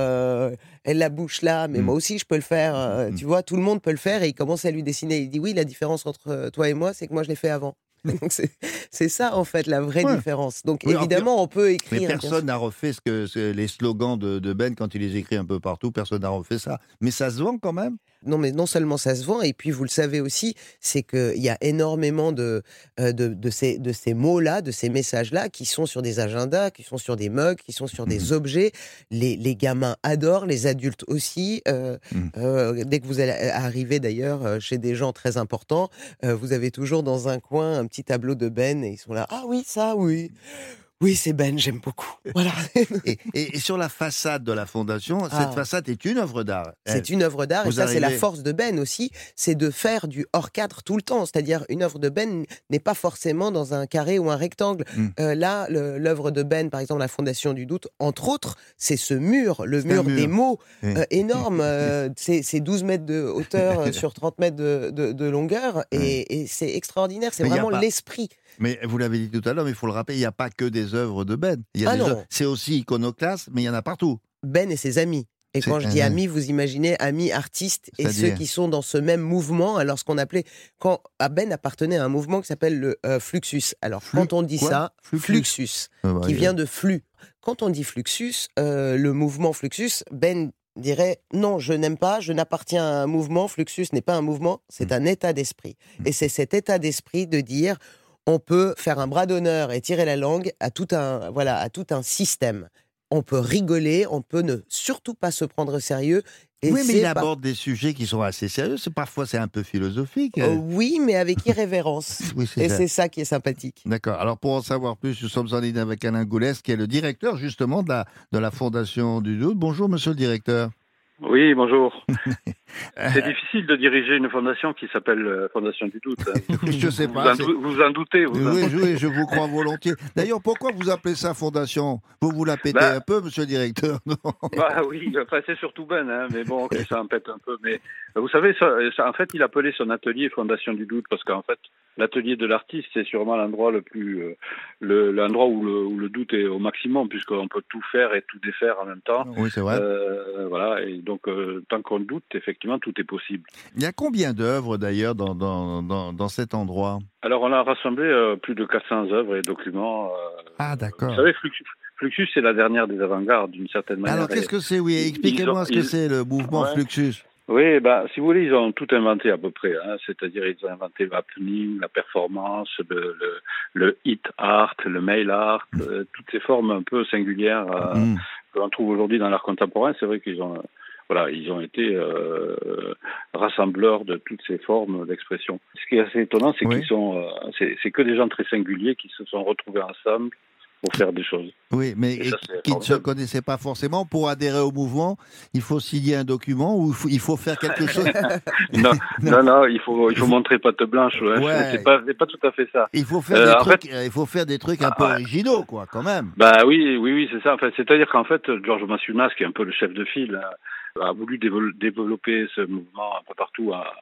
et la bouche là, mais Mm. moi aussi je peux le faire. euh, Tu vois, tout le monde peut le faire. Et il commence à lui dessiner. Il dit oui, la différence entre toi et moi, c'est que moi je l'ai fait avant. [LAUGHS] C'est ça en fait la vraie Ouais. différence. Donc Oui, évidemment, on peut Mais écrire. sûr. personne n'a refait ce que les slogans de, de Ben quand il les écrit un peu partout. Personne n'a refait ça. Mais ça se vend quand même? Non, mais non seulement ça se vend, et puis vous le savez aussi, c'est qu'il y a énormément de, euh, de, de ces, de ces mots-là, de ces messages-là, qui sont sur des agendas, qui sont sur des mugs, qui sont sur des objets. Les, les gamins adorent, les adultes aussi. Euh, Mhm. euh, dès que vous allez arriver d'ailleurs chez des gens très importants, euh, vous avez toujours dans un coin un petit tableau de Ben, et ils sont là, ah oui, ça, oui. Oui, c'est Ben, j'aime beaucoup. Voilà. [LAUGHS] Et, sur la façade de la fondation, Ah. cette façade est une œuvre d'art. C'est une œuvre d'art et ça c'est la force de Ben aussi, c'est de faire du hors cadre tout le temps. C'est-à-dire une œuvre de Ben n'est pas forcément dans un carré ou un rectangle. Mm. Euh, là, l'œuvre de Ben, par exemple la Fondation du Doute, entre autres, c'est ce mur, le mur, mur. des mots Oui. euh, énorme. euh, [LAUGHS] c'est c'est 12 mètres de hauteur sur 30 mètres de, de- de longueur et, et c'est extraordinaire. C'est vraiment pas- l'esprit. Mais vous l'avez dit tout à l'heure, mais il faut le rappeler, il n'y a pas que des œuvres de Ben. Ah C'est aussi iconoclaste, mais il y en a partout. Ben et ses amis. Et quand je dis amis, vous imaginez amis artistes et ceux qui sont dans ce même mouvement. Alors, ce qu'on appelait. Quand Ben appartenait à un mouvement qui s'appelle le euh, Fluxus. Alors, quand on dit quoi? ça, Fluxus. Fluxus, Ah bah, qui vient de flux. Quand on dit Fluxus, euh, le mouvement Fluxus, Ben dirait non, je n'aime pas, je n'appartiens à un mouvement. Fluxus n'est pas un mouvement, c'est Mm. un état d'esprit. Et c'est cet état d'esprit de dire on peut faire un bras d'honneur et tirer la langue à tout un voilà à tout un système. On peut rigoler, on peut ne surtout pas se prendre au sérieux. Et oui, mais il pas- aborde des sujets qui sont assez sérieux. Parfois c'est un peu philosophique. Euh, oui, mais avec [LAUGHS] irrévérence. Oui, et c'est ça qui est sympathique. D'accord. Alors pour en savoir plus, nous sommes en ligne avec Alain Goulès, qui est le directeur justement de la, de la Fondation du Doute. Bonjour, monsieur le directeur. Oui, bonjour. [LAUGHS] C'est difficile de diriger une fondation qui s'appelle euh, Fondation du Doute. hein. [LAUGHS] Je sais Vous pas. en, c'est- dou- vous en doutez. Vous en Oui, doutez. je, oui, je vous crois volontiers. D'ailleurs, pourquoi vous appelez ça fondation? Vous vous la pétez Bah- un peu, monsieur le directeur non? [LAUGHS] Bah oui, enfin, c'est surtout Ben, hein, mais bon, ça en pète un peu. Mais vous savez, ça, ça- en fait, il appelait son atelier Fondation du Doute parce qu'en fait, l'atelier de l'artiste, c'est sûrement l'endroit le plus, euh, le- l'endroit où le, où le doute est au maximum, puisqu'on peut tout faire et tout défaire en même temps. Oui, c'est vrai. Euh, voilà, et donc euh, tant qu'on doute, effectivement, tout est possible. Il y a combien d'œuvres d'ailleurs dans, dans, dans, dans cet endroit? Alors, on a rassemblé euh, plus de 400 œuvres et documents. Ah, d'accord. Vous savez, Fluxus, Fluxus c'est la dernière des avant-gardes, d'une certaine manière. Alors, qu'est-ce que c'est? Oui, expliquez-moi ce que c'est le mouvement Ouais. Fluxus. Oui, bah, si vous voulez, ils ont tout inventé à peu près. Hein. C'est-à-dire, ils ont inventé l'happening, la performance, le, le, le hit art, le mail art, euh, toutes ces formes un peu singulières euh, Mm. que l'on trouve aujourd'hui dans l'art contemporain. C'est vrai qu'ils ont voilà, ils ont été euh, rassembleurs de toutes ces formes d'expression. Ce qui est assez étonnant, c'est qu'ils sont, euh, c'est que des gens très singuliers qui se sont retrouvés ensemble pour faire des choses. Oui, mais qui ne se connaissaient pas forcément. Pour adhérer au mouvement, il faut signer un document ou il faut, il faut faire quelque chose. [LAUGHS] [LAUGHS] non, non, non, il faut, il faut montrer patte blanche. Ouais. Ouais. C'est pas, tout à fait ça. Il faut faire Euh, des trucs. fait- il faut faire des trucs un peu originaux, quoi, quand même. Bah oui, oui, oui, c'est ça. En fait, c'est-à-dire qu'en fait, Georges Massunas, qui est un peu le chef de file, a voulu développer ce mouvement un peu partout à-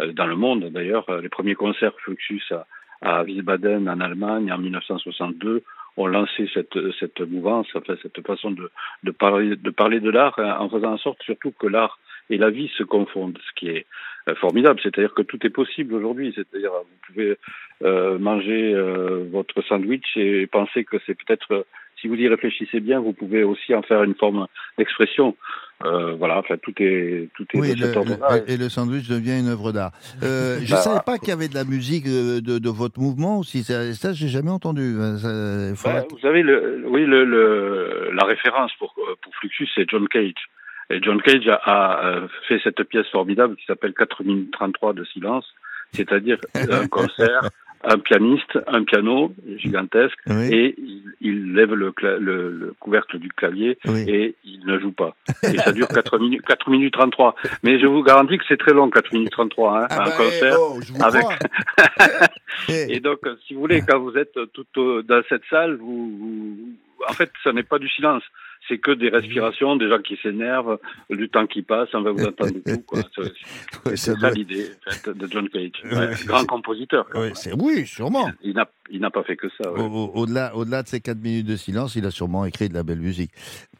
euh, dans le monde. D'ailleurs, les premiers concerts Fluxus à, à Wiesbaden en Allemagne en 1962 ont lancé cette, cette mouvance, enfin, cette façon de, de parler de parler de l'art euh, en faisant en sorte surtout que l'art et la vie se confondent, ce qui est euh, formidable. C'est-à-dire que tout est possible aujourd'hui. C'est-à-dire vous pouvez euh, manger euh, votre sandwich et penser que c'est peut-être, si vous y réfléchissez bien, vous pouvez aussi en faire une forme d'expression. Euh, voilà, enfin tout est tout est Oui, de le- cet ordre-là. le- et le sandwich devient une œuvre d'art. Euh, [LAUGHS] je ne Bah, savais pas qu'il y avait de la musique euh, de, de votre mouvement aussi. Ça, ça j'ai jamais entendu. Ça- faudrait- Ouais, vous savez, le, oui, le, le, la référence pour, pour Fluxus, c'est John Cage. Et John Cage a, a, fait cette pièce formidable qui s'appelle 4 minutes 33 de silence, c'est-à-dire un [LAUGHS] concert, un pianiste, un piano gigantesque, et il, il lève le, le, le couvercle du clavier et il ne joue pas. Et ça dure 4 minutes, 4 minutes 33. Mais je vous garantis que c'est très long, 4 minutes 33, hein, Ah un bah, concert. eh, oh, je vous avec... crois. [LAUGHS] Et donc, si vous voulez, quand vous êtes tout dans cette salle, vous, vous- en fait, ce n'est pas du silence. C'est que des respirations, des gens qui s'énervent, du temps qui passe, on va vous entendre tout. quoi. [LAUGHS] C'est ça ça doit- l'idée en fait, de John Cage. Ouais, grand compositeur. Oui, c'est- oui, sûrement. Il n'a il n'a pas fait que ça. Au- Au-delà au -delà de ces 4 minutes de silence, il a sûrement écrit de la belle musique.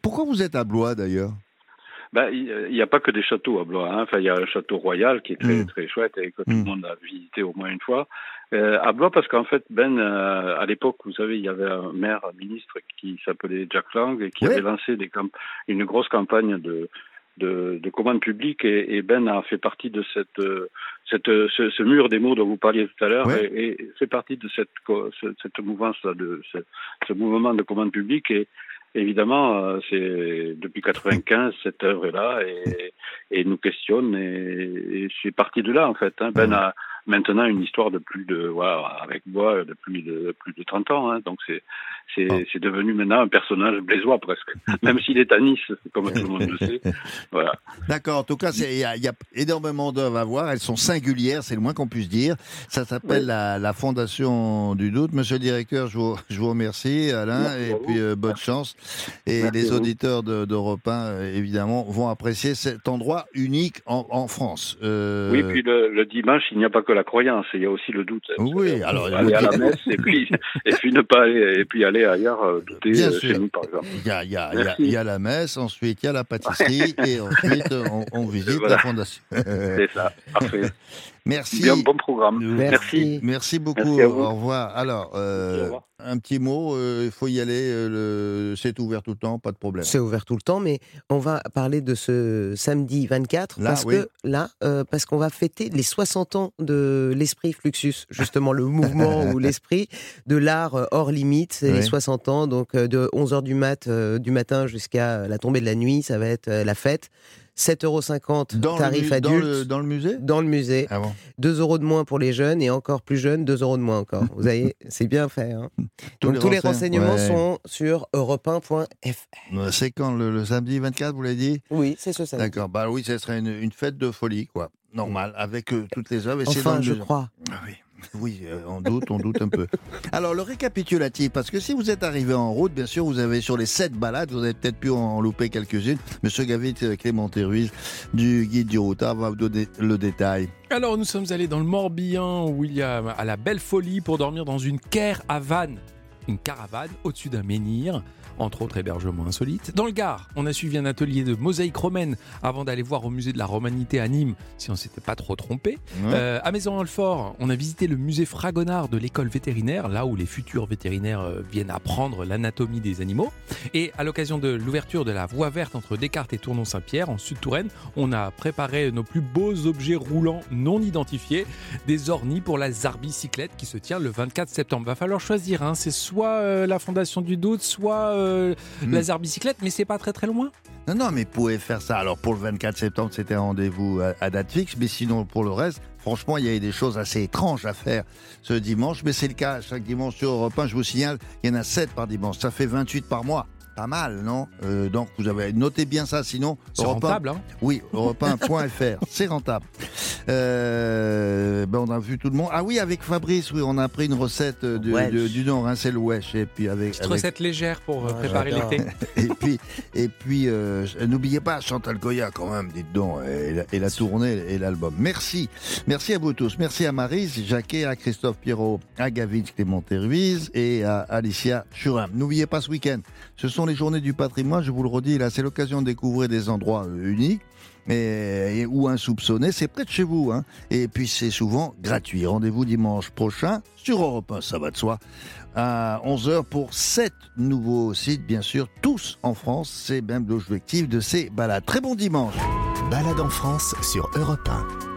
Pourquoi vous êtes à Blois d'ailleurs? Ben, il n'y a pas que des châteaux à Blois. hein. Enfin, il y a un château royal qui est très, Mm. très chouette et que tout le monde a visité au moins une fois. Euh, à Blois, parce qu'en fait, Ben, euh, à l'époque, vous savez, il y avait un maire, un ministre qui s'appelait Jack Lang et qui avait lancé des camp- une grosse campagne de, de, de commandes publiques et, et Ben a fait partie de cette, euh, cette, ce, ce mur des mots dont vous parliez tout à l'heure et, et fait partie de cette, cette mouvance, de ce, ce mouvement de commandes publiques et Évidemment, euh, c'est depuis 95 [LAUGHS] cette œuvre est là et, et nous questionne et, et c'est parti de là en fait. hein. Ben a maintenant une histoire de plus de voilà avec moi de plus de plus de 30 ans. hein. Donc c'est c'est c'est devenu maintenant un personnage blésois presque, [LAUGHS] même s'il est à Nice comme tout le monde le sait. [LAUGHS] Voilà. D'accord, en tout cas, il y, a- il y a énormément d'œuvres à voir. Elles sont singulières, c'est le moins qu'on puisse dire. Ça s'appelle la, la Fondation du Doute. Monsieur le directeur, je vous, je vous remercie, Alain, Merci et puis euh, bonne chance. Et Merci les auditeurs de- d'Europe 1, euh, évidemment, vont apprécier cet endroit unique en, en France. Euh, Oui, puis le, le dimanche, il n'y a pas que la croyance, il y a aussi le doute. Oui, alors, aller le à la messe et puis et puis ne pas aller et puis aller ailleurs euh, douter Bien euh, chez sûr. nous par exemple. Il y a, il y a- il y a- Merci. il y a la messe, ensuite il y a la pâtisserie, [LAUGHS] et ensuite on, on visite Voilà. la fondation. C'est ça, parfait. [LAUGHS] Merci. Bien, bon programme. Merci. Merci beaucoup. Merci. Au revoir. Alors, euh, Au revoir. un petit mot, euh, il faut y aller. euh. C'est ouvert tout le temps, pas de problème. C'est ouvert tout le temps, mais on va parler de ce samedi 24 Là, parce oui. que là, euh, parce qu'on va fêter les 60 ans de l'esprit Fluxus, justement le mouvement [LAUGHS] ou l'esprit de l'art hors limite. C'est les Oui. 60 ans, donc de 11h du mat euh, du matin jusqu'à la tombée de la nuit, ça va être euh, la fête. 7,50 euros tarif dans adulte. le- dans le musée? Dans le musée. Ah bon 2 euros de moins pour les jeunes et encore plus jeunes, 2 euros de moins encore. Vous voyez, [LAUGHS] c'est bien fait. hein. Tous Donc les tous les renseign- renseignements ouais. sont sur europe1.fr. Euh, C'est quand le, le samedi 24, vous l'avez dit? Oui, c'est ce samedi. D'accord. Bah oui, ce serait une, une fête de folie, quoi. Normal, avec euh, toutes les œuvres. et Enfin, dans le je musée. crois. Ah oui. Oui, euh, on doute, on doute un peu. Alors, le récapitulatif, parce que si vous êtes arrivé en route, bien sûr, vous avez sur les sept balades, vous avez peut-être pu en louper quelques-unes. Monsieur Gavit, euh, Clément Ruiz, du guide du routard, va vous donner le détail. Alors nous sommes allés dans le Morbihan où il y a à la belle folie pour dormir dans une caravane. Une caravane au-dessus d'un menhir, entre autres hébergements insolites. Dans le Gard, on a suivi un atelier de mosaïque romaine avant d'aller voir au musée de la Romanité à Nîmes, si on s'était pas trop trompé. Ouais. Euh, à Maison-Alfort, on a visité le musée Fragonard de l'école vétérinaire, là où les futurs vétérinaires euh, viennent apprendre l'anatomie des animaux. Et à l'occasion de l'ouverture de la voie verte entre Descartes et Tournon-Saint-Pierre, en Sud-Touraine, on a préparé nos plus beaux objets roulants non identifiés, des ornis pour la Zarbicyclette qui se tient le 24 septembre. Va falloir choisir, hein. c'est soit euh, la Fondation du Doute, soit euh, euh, Hmm. laser bicyclette, mais c'est pas très très loin. Non, non, mais vous pouvez faire ça. Alors pour le 24 septembre, c'était un rendez-vous à, à date fixe, mais sinon pour le reste, franchement, il y a eu des choses assez étranges à faire ce dimanche, mais c'est le cas chaque dimanche sur Europe 1. Je vous signale, il y en a 7 par dimanche. Ça fait 28 par mois. Pas mal, non? Euh, Donc vous avez noté bien ça, sinon. C'est Europe 1 rentable, hein Oui, europe1.fr, [LAUGHS] c'est rentable. Euh, ben on a vu tout le monde. Ah oui, avec Fabrice, oui, on a pris une recette euh, du, Wesh. du- du Nord, hein, c'est le wesh. Et puis avec, Petite avec- recette légère pour euh, Ouais, préparer l'été. [LAUGHS] et puis, et puis euh, n'oubliez pas Chantal Goya quand même, dites donc, et la, et la tournée et l'album. Merci. Merci à vous tous. Merci à Marise, Jacquet, à Christophe Pierrot, à Gavin Clément Terviz et à Alicia Churin. N'oubliez pas ce week-end, ce sont les journées du patrimoine, je vous le redis, là c'est l'occasion de découvrir des endroits euh, uniques. Et, ou insoupçonnés, c'est près de chez vous. Hein. Et puis c'est souvent gratuit. Rendez-vous dimanche prochain sur Europe 1, ça va de soi à 11h pour 7 nouveaux sites, bien sûr, tous en France. C'est même l'objectif de ces balades. Très bon dimanche. Balade en France sur Europe 1.